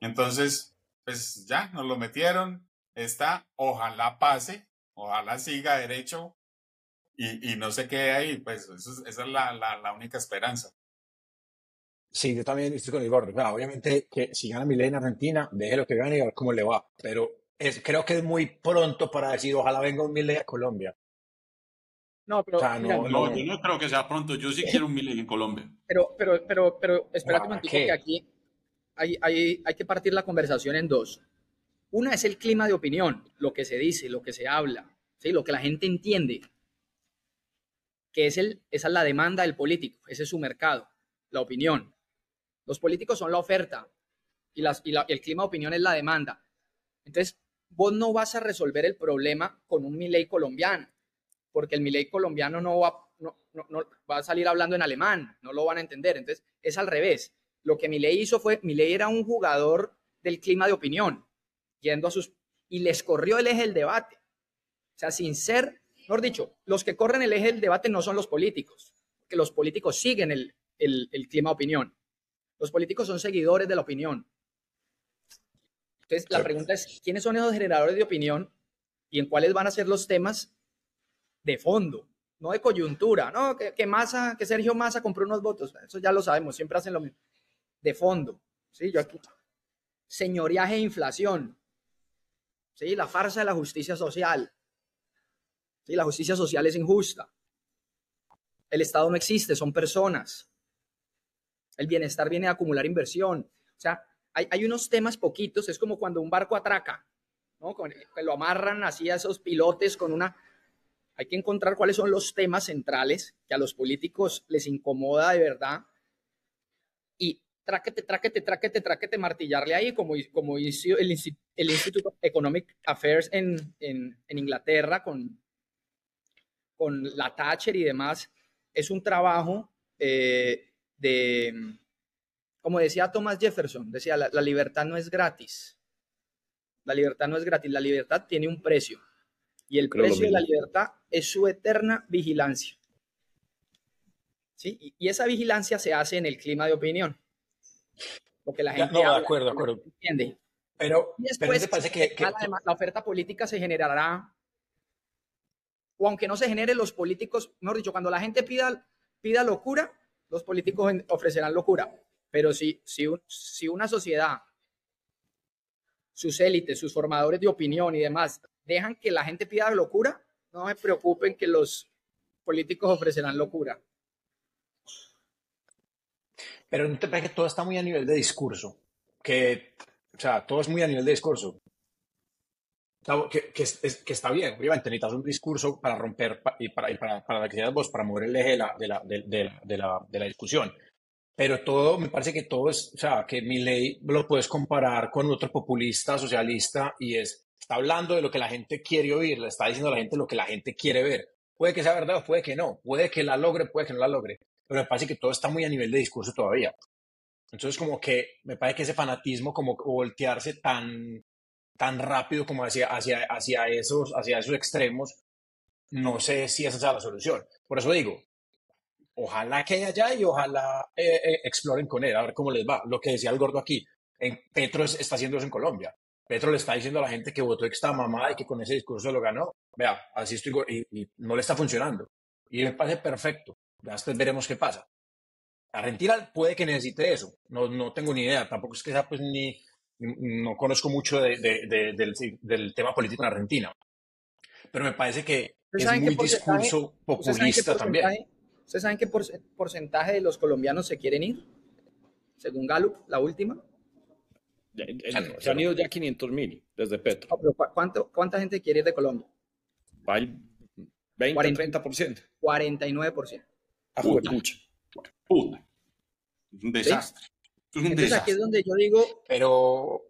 Entonces, pues ya, nos lo metieron, está, ojalá pase, ojalá siga derecho y, y no se quede ahí, pues esa es la, la, única esperanza. Sí, yo también estoy con el gordo. obviamente que si gana Milena en Argentina, déjelo que gane y a ver cómo le va. Pero es, creo que es muy pronto para decir ojalá venga un Milei a Colombia. No, pero no, no, yo no creo que sea pronto. Yo sí quiero un Milei en Colombia. Pero, pero, pero, pero, espérate un momento que aquí hay, que partir la conversación en dos. Una es el clima de opinión, lo que se dice, lo que se habla, lo que la gente entiende, que es el, la demanda del político, ese es su mercado, la opinión. Los políticos son la oferta y, el clima de opinión es la demanda. Entonces, vos no vas a resolver el problema con un Milei colombiano, porque el Milei colombiano no va, no, va a salir hablando en alemán, no lo van a entender. Entonces, es al revés. Lo que Milei hizo fue, Milei era un jugador del clima de opinión, yendo a sus... y les corrió el eje del debate. O sea, sin ser, mejor dicho, los que corren el eje del debate no son los políticos, que los políticos siguen el, el, clima de opinión. Los políticos son seguidores de la opinión. Entonces, la pregunta es, ¿quiénes son esos generadores de opinión y en cuáles van a ser los temas de fondo? No de coyuntura, no, que, que Massa, que Sergio Massa compró unos votos, eso ya lo sabemos, siempre hacen lo mismo de fondo. ¿sí? Yo aquí, e inflación. ¿sí? La farsa de la justicia social. ¿sí? La justicia social es injusta. El Estado no existe, son personas. El bienestar viene a acumular inversión. O sea, hay, hay unos temas poquitos, es como cuando un barco atraca, ¿no? que lo amarran así a esos pilotes con una... Hay que encontrar cuáles son los temas centrales que a los políticos les incomoda de verdad tráquete, tráquete, tráquete, tráquete, martillarle ahí, como, como hizo el, el Institute of Economic Affairs en, en, en, Inglaterra con, con la Thatcher y demás. Es un trabajo eh, de, como decía Thomas Jefferson, decía, la, la libertad no es gratis. La libertad no es gratis, la libertad tiene un precio. Y el precio de la libertad es su eterna vigilancia. ¿Sí? Y, y esa vigilancia se hace en el clima de opinión. Porque la gente. no, de acuerdo, de acuerdo. Entiende. Pero, después, parece que, la oferta política se generará. O aunque no se genere, los políticos, mejor dicho, cuando la gente pida, pida locura, los políticos ofrecerán locura. Pero si, si, si una sociedad, sus élites, sus formadores de opinión y demás, dejan que la gente pida locura, no se preocupen que los políticos ofrecerán locura. Pero no te parece que todo está muy a nivel de discurso. Que, o sea, todo es muy a nivel de discurso. Que, que, que está bien, obviamente necesitas un discurso para romper y para, y para, para la que vos, para mover el eje de la, de la, de, de, la, de la discusión. Pero todo, me parece que todo es, o sea, que mi ley lo puedes comparar con otro populista, socialista, y es, está hablando de lo que la gente quiere oír, le está diciendo a la gente lo que la gente quiere ver. Puede que sea verdad o puede que no, puede que la logre, puede que no la logre pero me parece que todo está muy a nivel de discurso todavía. Entonces, como que me parece que ese fanatismo, como voltearse tan, tan rápido como hacia, hacia, hacia, esos, hacia esos extremos, no sé si esa sea la solución. Por eso digo, ojalá que allá y ojalá eh, eh, exploren con él, a ver cómo les va. Lo que decía el gordo aquí, en Petro está haciendo eso en Colombia. Petro le está diciendo a la gente que votó esta mamá y que con ese discurso lo ganó. Vea, así estoy y, y no le está funcionando. Y me parece perfecto. Después veremos qué pasa. Argentina puede que necesite eso, no, no tengo ni idea, tampoco es que sea pues ni, no conozco mucho de, de, del, del, tema político en Argentina, pero me parece que es muy discurso populista también. ¿Ustedes saben qué porcentaje de los colombianos se quieren ir? Según Gallup, la última. Se han ido ya 500 mil desde Petro. ¿cuánto, ¿Cuánta gente quiere ir de Colombia? Va el 20, 40, 30%. 49%. A pucha. Puta. Es un desastre. Es un Entonces aquí es donde yo digo... Pero...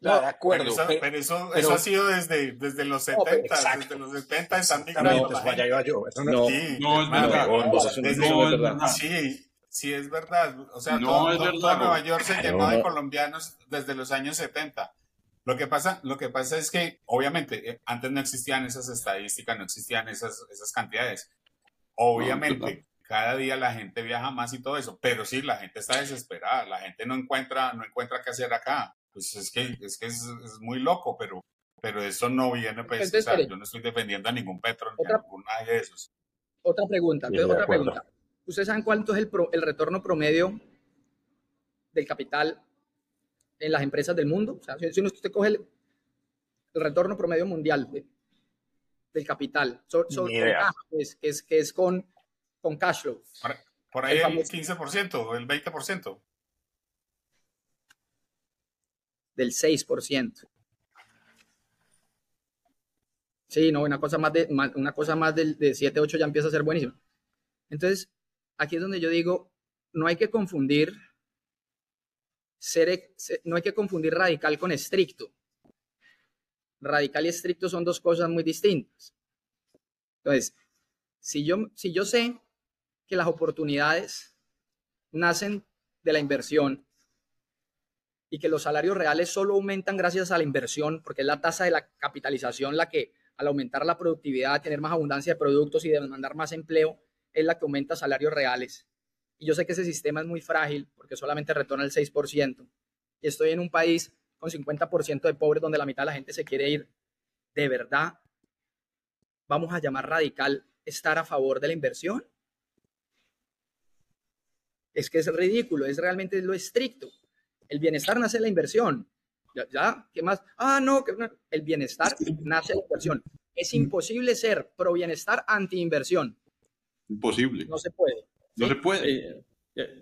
No, de acuerdo. Pero eso, eso, ha sido desde, desde los 70, desde los 70 en San Miguel. No, pues vaya yo. Eso no, no, sí, no, es verdad. No, es verdad. Sí, sí es verdad. O sea, todo, todo, Nueva York se llenó de colombianos desde los años 70. Lo que pasa, lo que pasa es que, obviamente, eh, antes no existían esas estadísticas, no existían esas, esas cantidades. Obviamente, cada día la gente viaja más y todo eso, pero sí, la gente está desesperada, la gente no encuentra, no encuentra qué hacer acá. Pues es que es, que es, muy loco, pero, pero eso no viene, pues, o sea, yo no estoy defendiendo a ningún Petro, ni a ningún de esos. Otra pregunta, otra pregunta. ¿Ustedes saben cuánto es el, el retorno promedio del capital en las empresas del mundo? O sea, si, usted coge el, retorno promedio mundial del capital, pues, que, es, que es con, con cash flow. Por, ahí el, 15%, el 20%. Del 6%. Sí, no, una cosa más de, una cosa más de, de 7, 8 ya empieza a ser buenísimo. Entonces, aquí es donde yo digo, no hay que confundir ser, no hay que confundir radical con estricto. Radical y estricto son dos cosas muy distintas. Entonces, si yo, si yo sé que las oportunidades nacen de la inversión y que los salarios reales solo aumentan gracias a la inversión, porque es la tasa de la capitalización la que al aumentar la productividad, tener más abundancia de productos y demandar más empleo, es la que aumenta salarios reales. Y yo sé que ese sistema es muy frágil porque solamente retorna el 6%. Y estoy en un país con 50% de pobres donde la mitad de la gente se quiere ir. ¿De verdad vamos a llamar radical estar a favor de la inversión? Es que es ridículo, es realmente lo estricto. El bienestar nace de la inversión. ¿Ya? ¿Qué más? Ah, no, el bienestar nace de la inversión. Es imposible ser pro bienestar anti inversión. Imposible. No se puede. No se puede.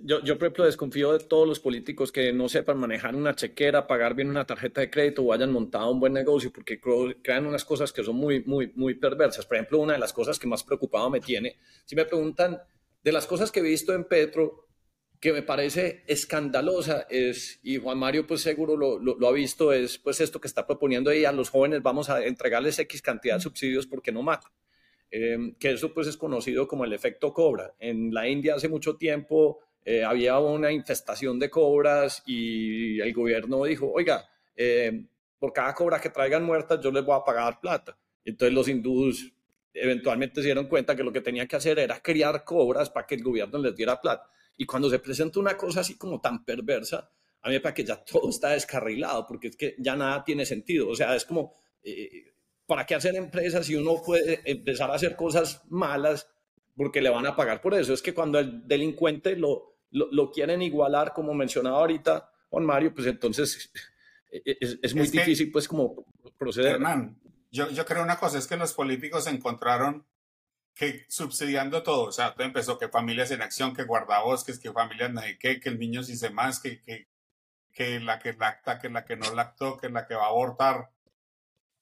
yo, yo, por ejemplo, desconfío de todos los políticos que no sepan manejar una chequera, pagar bien una tarjeta de crédito o hayan montado un buen negocio, porque crean unas cosas que son muy, muy, muy perversas. Por ejemplo, una de las cosas que más preocupado me tiene, si me preguntan de las cosas que he visto en Petro, que me parece escandalosa es, y Juan Mario pues seguro lo, lo, ha visto, es pues esto que está proponiendo ahí a los jóvenes, vamos a entregarles X cantidad de subsidios porque no matan. Em, que eso pues es conocido como el efecto cobra. En la India hace mucho tiempo eh, había una infestación de cobras y el gobierno dijo, oiga, em, por cada cobra que traigan muertas yo les voy a pagar plata. Entonces los hindúes eventualmente se dieron cuenta que lo que tenían que hacer era criar cobras para que el gobierno les diera plata. Y cuando se presenta una cosa así como tan perversa, a mí me parece que ya todo está descarrilado, porque es que ya nada tiene sentido. O sea, es como, eh, ¿para qué hacer empresas si uno puede empezar a hacer cosas malas porque le van a pagar por eso? Es que cuando el delincuente lo, lo, quieren igualar, como mencionaba ahorita Juan Mario, pues entonces e, e, es, muy difícil pues como proceder. Hernán, yo, yo creo una cosa, es que los políticos encontraron que subsidiando todo, o sea, todo empezó que familias en acción, que guardabosques, que familias no que el niño si se más, que, que, que la que lacta, que la que no lactó, que la que va a abortar,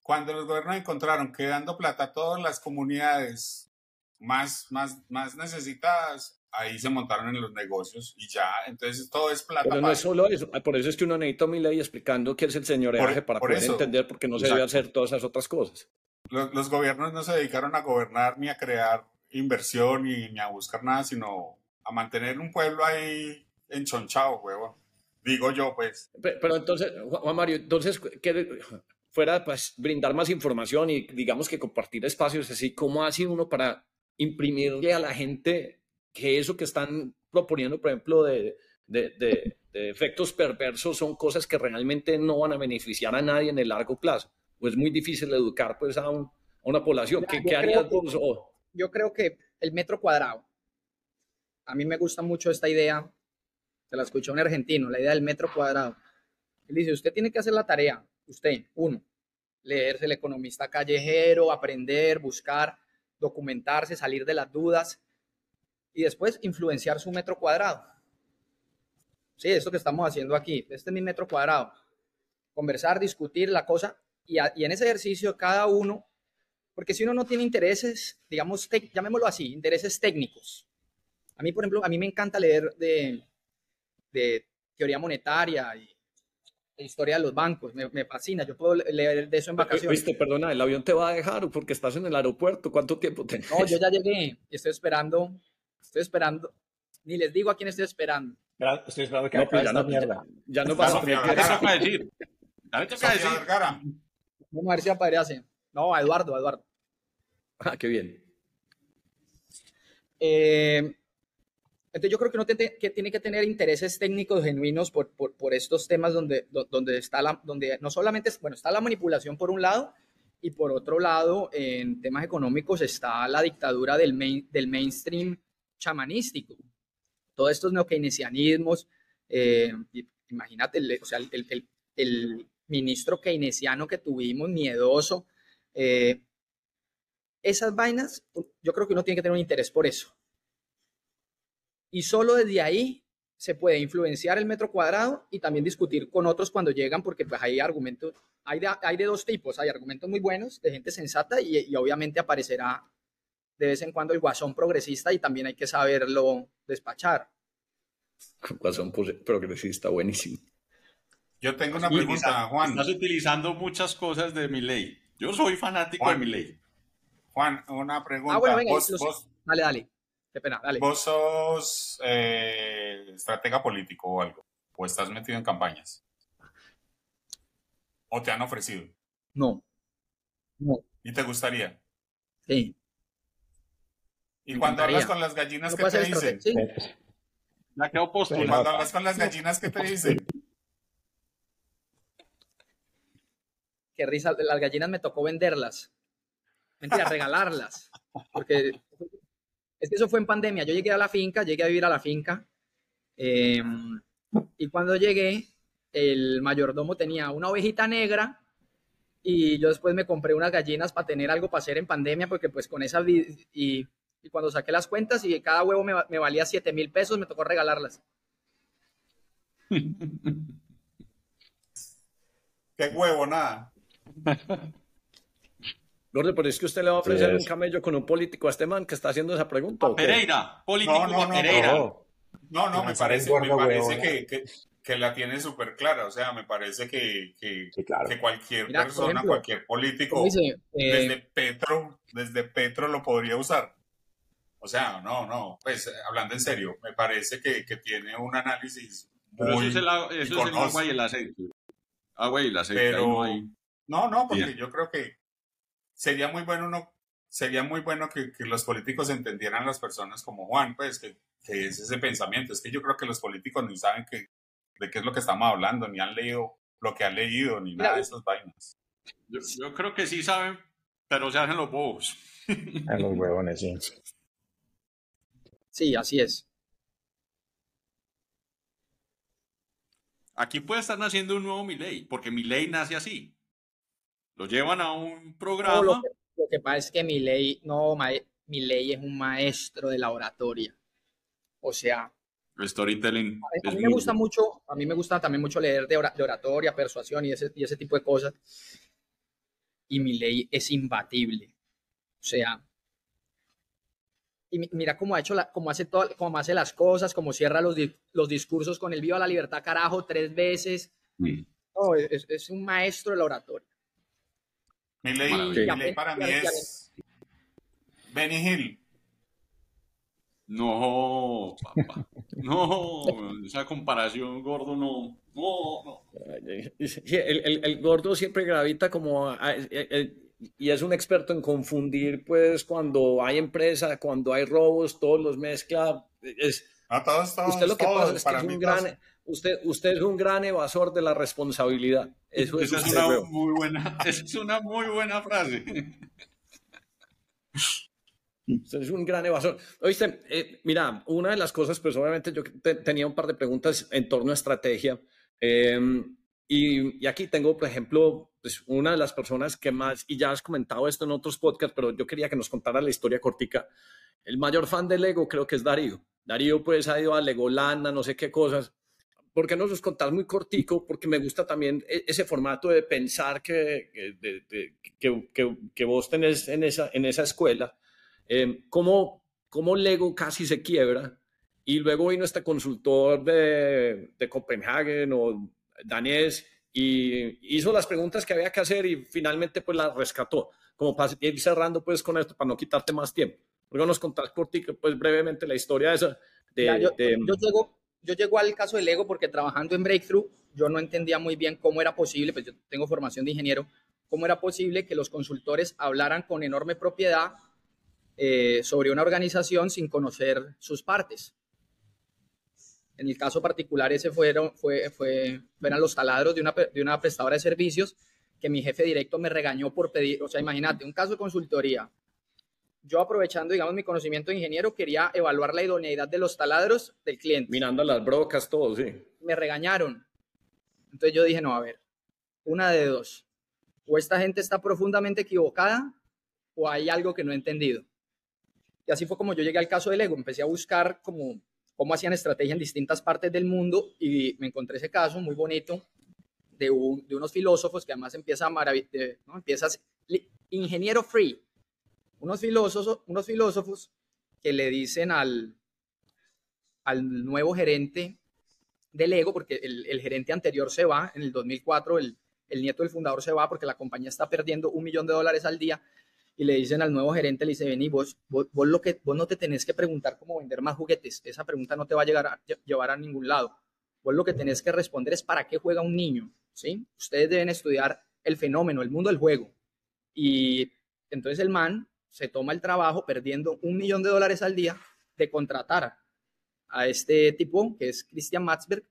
cuando los gobiernos encontraron que dando plata a todas las comunidades más, más, más necesitadas, ahí se montaron en los negocios y ya, entonces todo es plata. Pero no es solo eso, por eso es que uno necesita mi ley explicando qué es el señoreaje para poder entender por qué no se debe hacer todas esas otras cosas. Los, gobiernos no se dedicaron a gobernar ni a crear inversión ni, ni a buscar nada, sino a mantener un pueblo ahí enchonchado, huevo. Digo yo, pues. Pero, entonces, Juan Mario, entonces, ¿qué, fuera pues brindar más información y digamos que compartir espacios así, ¿cómo hace uno para imprimirle a la gente que eso que están proponiendo, por ejemplo, de, de, efectos perversos son cosas que realmente no van a beneficiar a nadie en el largo plazo? Pues es muy difícil educar pues a, a una población. ¿Qué, ¿qué harías Yo creo que el metro cuadrado a mí me gusta mucho esta idea, se la escuchó un argentino, la idea del metro cuadrado. Él dice, usted tiene que hacer la tarea, usted, uno, leerse el economista callejero, aprender, buscar, documentarse, salir de las dudas y después influenciar su metro cuadrado. Sí, esto que estamos haciendo aquí, este es mi metro cuadrado. Conversar, discutir la cosa y, en ese ejercicio cada uno, porque si uno no tiene intereses, digamos, llamémoslo así, intereses técnicos. A mí, por ejemplo, a mí me encanta leer de, de teoría monetaria y historia de los bancos, me, me, fascina, yo puedo leer de eso en vacaciones. Viste, perdona, el avión te va a dejar porque estás en el aeropuerto, ¿cuánto tiempo tenés? No, yo ya llegué, estoy esperando, estoy esperando, ni les digo a quién estoy esperando. Estoy esperando que no, pues ya, no, mierda. ya, no vas a tener que decir. Ya decir. Vamos a ver si aparece. No, a Eduardo, a Eduardo. Ah, qué bien. Eh, entonces yo creo que uno tiene que, tiene que tener intereses técnicos genuinos por, por, estos temas donde, donde, está la, donde no solamente, bueno, está la manipulación por un lado y por otro lado, en temas económicos está la dictadura del, del mainstream chamanístico. Todos estos neokeynesianismos, eh, imagínate, o sea, el, el, el, ministro keynesiano que tuvimos, miedoso, eh, esas vainas, yo creo que uno tiene que tener un interés por eso. Y solo desde ahí se puede influenciar el metro cuadrado y también discutir con otros cuando llegan, porque pues hay argumentos, hay de, hay de dos tipos, hay argumentos muy buenos de gente sensata y, obviamente aparecerá de vez en cuando el guasón progresista y también hay que saberlo despachar. Guasón progresista, buenísimo. Yo tengo una pregunta, Juan. Estás utilizando muchas cosas de mi ley. Yo soy fanático de mi ley. Juan, una pregunta. Ah, bueno, venga, dale, dale. Qué pena, dale. ¿Vos sos eh, estratega político o algo? ¿O estás metido en campañas? ¿O te han ofrecido? No. No. ¿Y te gustaría? Sí. ¿Y cuando hablas con las gallinas, qué te dicen? ¿Sí? La que postula. Cuando hablas con las gallinas, ¿qué te dicen? Qué risa, las gallinas me tocó venderlas. Mentira, regalarlas. Porque es que eso fue en pandemia. Yo llegué a la finca, llegué a vivir a la finca. Em, y cuando llegué, el mayordomo tenía una ovejita negra y yo después me compré unas gallinas para tener algo para hacer en pandemia, porque pues con esa... Y, y cuando saqué las cuentas y cada huevo me, me valía 7 mil pesos, me tocó regalarlas. ¿Qué huevo, nada? Gordo, pero es que usted le va a ofrecer un camello con un político a este man que está haciendo esa pregunta. Pereira, político no, no, Pereira. No, no, me parece, me parece que, que, la tiene súper clara. O sea, me parece que, que, cualquier persona, cualquier político, desde eh, Petro, desde Petro lo podría usar. O sea, no, no, pues hablando en serio, me parece que, tiene un análisis muy... eso es el, eso es el agua y el aceite. Agua y el aceite. Pero, no, no, porque yo creo que sería muy bueno no sería muy bueno que, los políticos entendieran a las personas como Juan, pues que, es ese pensamiento. Es que yo creo que los políticos ni saben que, de qué es lo que estamos hablando, ni han leído lo que han leído, ni nada de esas vainas. Yo, creo que sí saben, pero se hacen los bobos. A los huevones, sí. Sí, así es. Aquí puede estar naciendo un nuevo Miley, porque Miley nace así. Lo llevan a un programa. lo, que, pasa es que mi ley, no, mi ley es un maestro de la oratoria. O sea. El storytelling. A, mí me gusta mucho, a mí me gusta también mucho leer de, oratoria, persuasión y ese, y ese tipo de cosas. Y mi ley es imbatible. O sea, y mira cómo ha hecho la, cómo hace todo, cómo hace las cosas, cómo cierra los, los discursos con el viva la libertad carajo tres veces. Mm. es, es, un maestro de la oratoria. Mi ley, para mí es Benny Hill. No, papá. No, esa comparación, gordo, no. No, no. El, el, gordo siempre gravita como. y es un experto en confundir, pues, cuando hay empresa, cuando hay robos, todos los mezcla. Es, a todos, todos, usted lo que pasa es que es un gran, usted, usted es un gran evasor de la responsabilidad. Eso es, una muy buena, es una muy buena frase. es un gran evasor. Oíste, eh, mira, una de las cosas, pues obviamente yo tenía un par de preguntas en torno a estrategia. Em, y, y, aquí tengo, por ejemplo, pues una de las personas que más, y ya has comentado esto en otros podcasts, pero yo quería que nos contara la historia cortica. El mayor fan de Lego creo que es Darío. Darío pues ha ido a Legolanda, no sé qué cosas. ¿Por qué no los contás muy cortico? Porque me gusta también e, ese formato de pensar que, que, que, que vos tenés en esa, en esa escuela eh, cómo, cómo, Lego casi se quiebra y luego vino este consultor de, de Copenhagen o danés y hizo las preguntas que había que hacer y finalmente pues las rescató. Como para ir cerrando pues con esto, para no quitarte más tiempo. Luego nos contás por ti, pues brevemente la historia esa. De, yo, yo, llego, yo llego al caso de Lego porque trabajando en Breakthrough, yo no entendía muy bien cómo era posible, pues yo tengo formación de ingeniero, cómo era posible que los consultores hablaran con enorme propiedad eh, sobre una organización sin conocer sus partes. En el caso particular, ese fueron, fue, los taladros de una, de una prestadora de servicios que mi jefe directo me regañó por pedir, o sea, imagínate, un caso de consultoría. Yo aprovechando, digamos, mi conocimiento de ingeniero, quería evaluar la idoneidad de los taladros del cliente. Mirando las brocas, todo, sí. Me regañaron. Entonces yo dije, no, a ver, una de dos. O esta gente está profundamente equivocada o hay algo que no he entendido. Y así fue como yo llegué al caso del ego. Empecé a buscar cómo, cómo hacían estrategia en distintas partes del mundo y me encontré ese caso muy bonito de, de unos filósofos que además empieza a maravillar, ¿no? empiezas ingeniero free, unos filósofos, unos filósofos que le dicen al, al nuevo gerente del ego, porque el, el, gerente anterior se va en el 2004, el, el nieto del fundador se va porque la compañía está perdiendo un millón de dólares al día y le dicen al nuevo gerente, le dice, vení, vos, vos, lo que, vos no te tenés que preguntar cómo vender más juguetes, esa pregunta no te va a, llegar a llevar a ningún lado. Vos lo que tenés que responder es para qué juega un niño, ¿sí? Ustedes deben estudiar el fenómeno, el mundo del juego. Y entonces el man se toma el trabajo perdiendo un millón de dólares al día de contratar a este tipo, que es Christian Matzberg,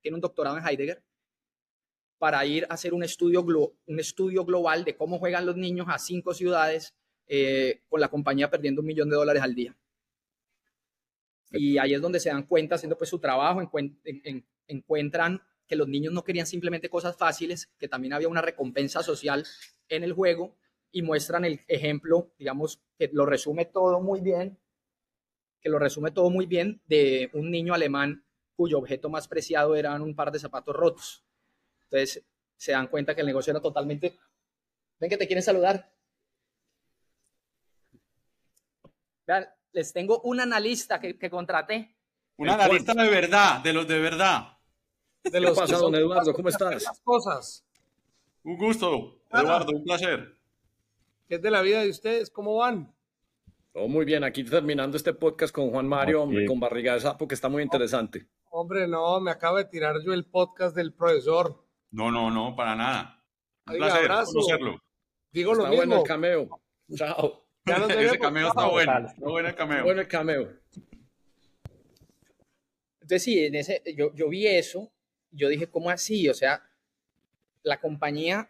tiene un doctorado en Heidegger, para ir a hacer un estudio, un estudio global de cómo juegan los niños a cinco ciudades eh, con la compañía perdiendo un millón de dólares al día. Y ahí es donde se dan cuenta, haciendo pues su trabajo, encuentran que los niños no querían simplemente cosas fáciles, que también había una recompensa social en el juego y muestran el ejemplo, digamos, que lo resume todo muy bien, que lo resume todo muy bien de un niño alemán cuyo objeto más preciado eran un par de zapatos rotos. Entonces se dan cuenta que el negocio era totalmente... Ven que te quieren saludar. Vean, les tengo un analista que, que contraté. Un analista de verdad, de los de verdad. De los ¿Qué pasa, don Eduardo? ¿Cómo estás? Las cosas. Un gusto, Eduardo, un placer. ¿Qué es de la vida de ustedes? ¿Cómo van? Todo muy bien, aquí terminando este podcast con Juan Mario, okay. con Barriga de Sapo, que está muy interesante. Hombre, no, me acaba de tirar yo el podcast del profesor. No, no, no, para nada. Un Oiga, placer abrazo. conocerlo. Digo está lo mismo. bueno el cameo. Chao. Ya no Ese cameo está bueno. Está bueno el cameo. Bueno el cameo. Entonces sí, en ese, yo, yo vi eso, yo dije, ¿cómo así? O sea, la compañía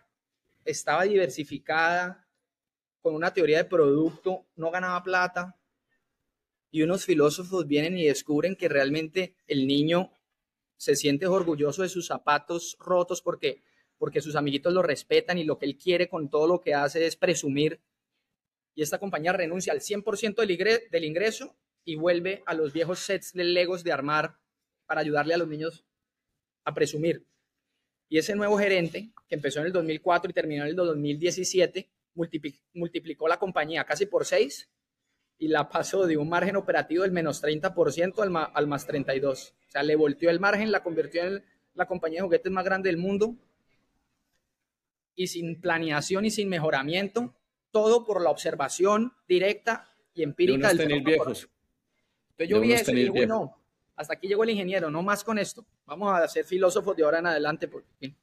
estaba diversificada, con una teoría de producto, no ganaba plata, y unos filósofos vienen y descubren que realmente el niño se siente orgulloso de sus zapatos rotos porque, porque sus amiguitos lo respetan y lo que él quiere con todo lo que hace es presumir. Y esta compañía renuncia al 100% del, del ingreso y vuelve a los viejos sets de Legos de armar para ayudarle a los niños a presumir. Y ese nuevo gerente, que empezó en el 2004 y terminó en el 2017, multiplicó la compañía casi por seis y la pasó de un margen operativo del menos 30% al, ma, al más 32. O sea, le volteó el margen, la convirtió en la compañía de juguetes más grande del mundo y sin planeación y sin mejoramiento, todo por la observación directa y empírica del tenis viejos. Entonces yo vi eso y dije, no, hasta aquí llegó el ingeniero, no más con esto. Vamos a ser filósofos de ahora en adelante. Porque...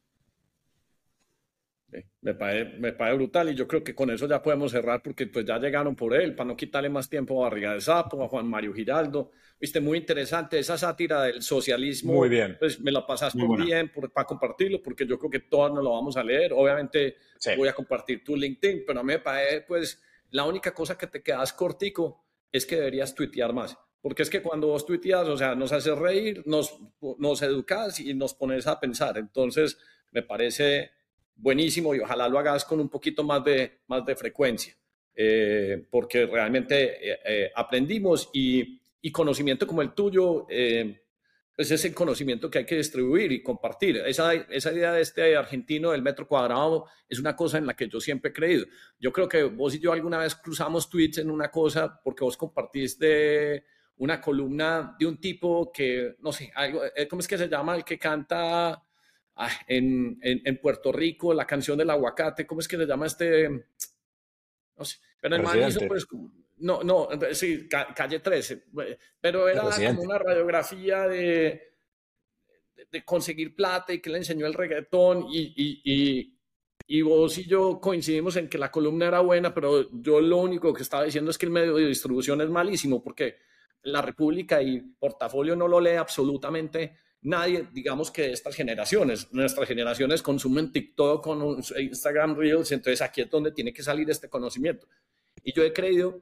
Me parece, me parece brutal y yo creo que con eso ya podemos cerrar porque pues ya llegaron por él, para no quitarle más tiempo a Barriga de Sapo, a Juan Mario Giraldo. Viste, muy interesante esa sátira del socialismo. Muy bien. Pues me la pasas muy bien por, para compartirlo porque yo creo que todos nos lo vamos a leer. Obviamente sí. voy a compartir tu LinkedIn, pero a mí me parece pues la única cosa que te quedas cortico es que deberías tuitear más. Porque es que cuando vos tuiteas, o sea, nos haces reír, nos, nos educas y nos pones a pensar. Entonces, me parece buenísimo y ojalá lo hagas con un poquito más de, más de frecuencia, eh, porque realmente eh, eh, aprendimos y, y, conocimiento como el tuyo, pues es el conocimiento que hay que distribuir y compartir. Esa, esa idea de este argentino del metro cuadrado es una cosa en la que yo siempre he creído. Yo creo que vos y yo alguna vez cruzamos tweets en una cosa porque vos compartiste una columna de un tipo que, no sé, algo, ¿cómo es que se llama? El que canta Ah, en, en, Puerto Rico, la canción del aguacate, ¿cómo es que le llama este? No sé, pero el man hizo pues, no, no, sí, calle 13, pero era como una radiografía de, de, conseguir plata y que le enseñó el reggaetón y, y, y, y, vos y yo coincidimos en que la columna era buena, pero yo lo único que estaba diciendo es que el medio de distribución es malísimo porque la República y Portafolio no lo lee absolutamente nadie, digamos que de estas generaciones, nuestras generaciones consumen TikTok con Instagram Reels, entonces aquí es donde tiene que salir este conocimiento. Y yo he creído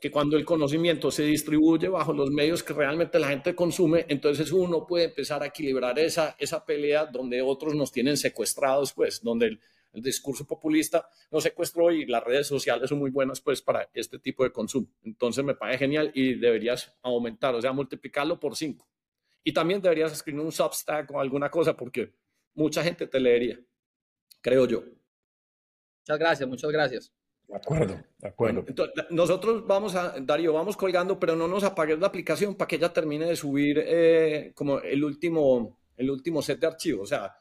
que cuando el conocimiento se distribuye bajo los medios que realmente la gente consume, entonces uno puede empezar a equilibrar esa, esa pelea donde otros nos tienen secuestrados, pues, donde el, discurso populista nos secuestró y las redes sociales son muy buenas, pues, para este tipo de consumo. Entonces me parece genial y deberías aumentar, o sea, multiplicarlo por cinco. Y también deberías escribir un Substack o alguna cosa porque mucha gente te leería, creo yo. Muchas gracias, muchas gracias. De acuerdo, de acuerdo. nosotros vamos a, Darío, vamos colgando, pero no nos apagues la aplicación para que ella termine de subir eh, como el último, el último set de archivos. O sea,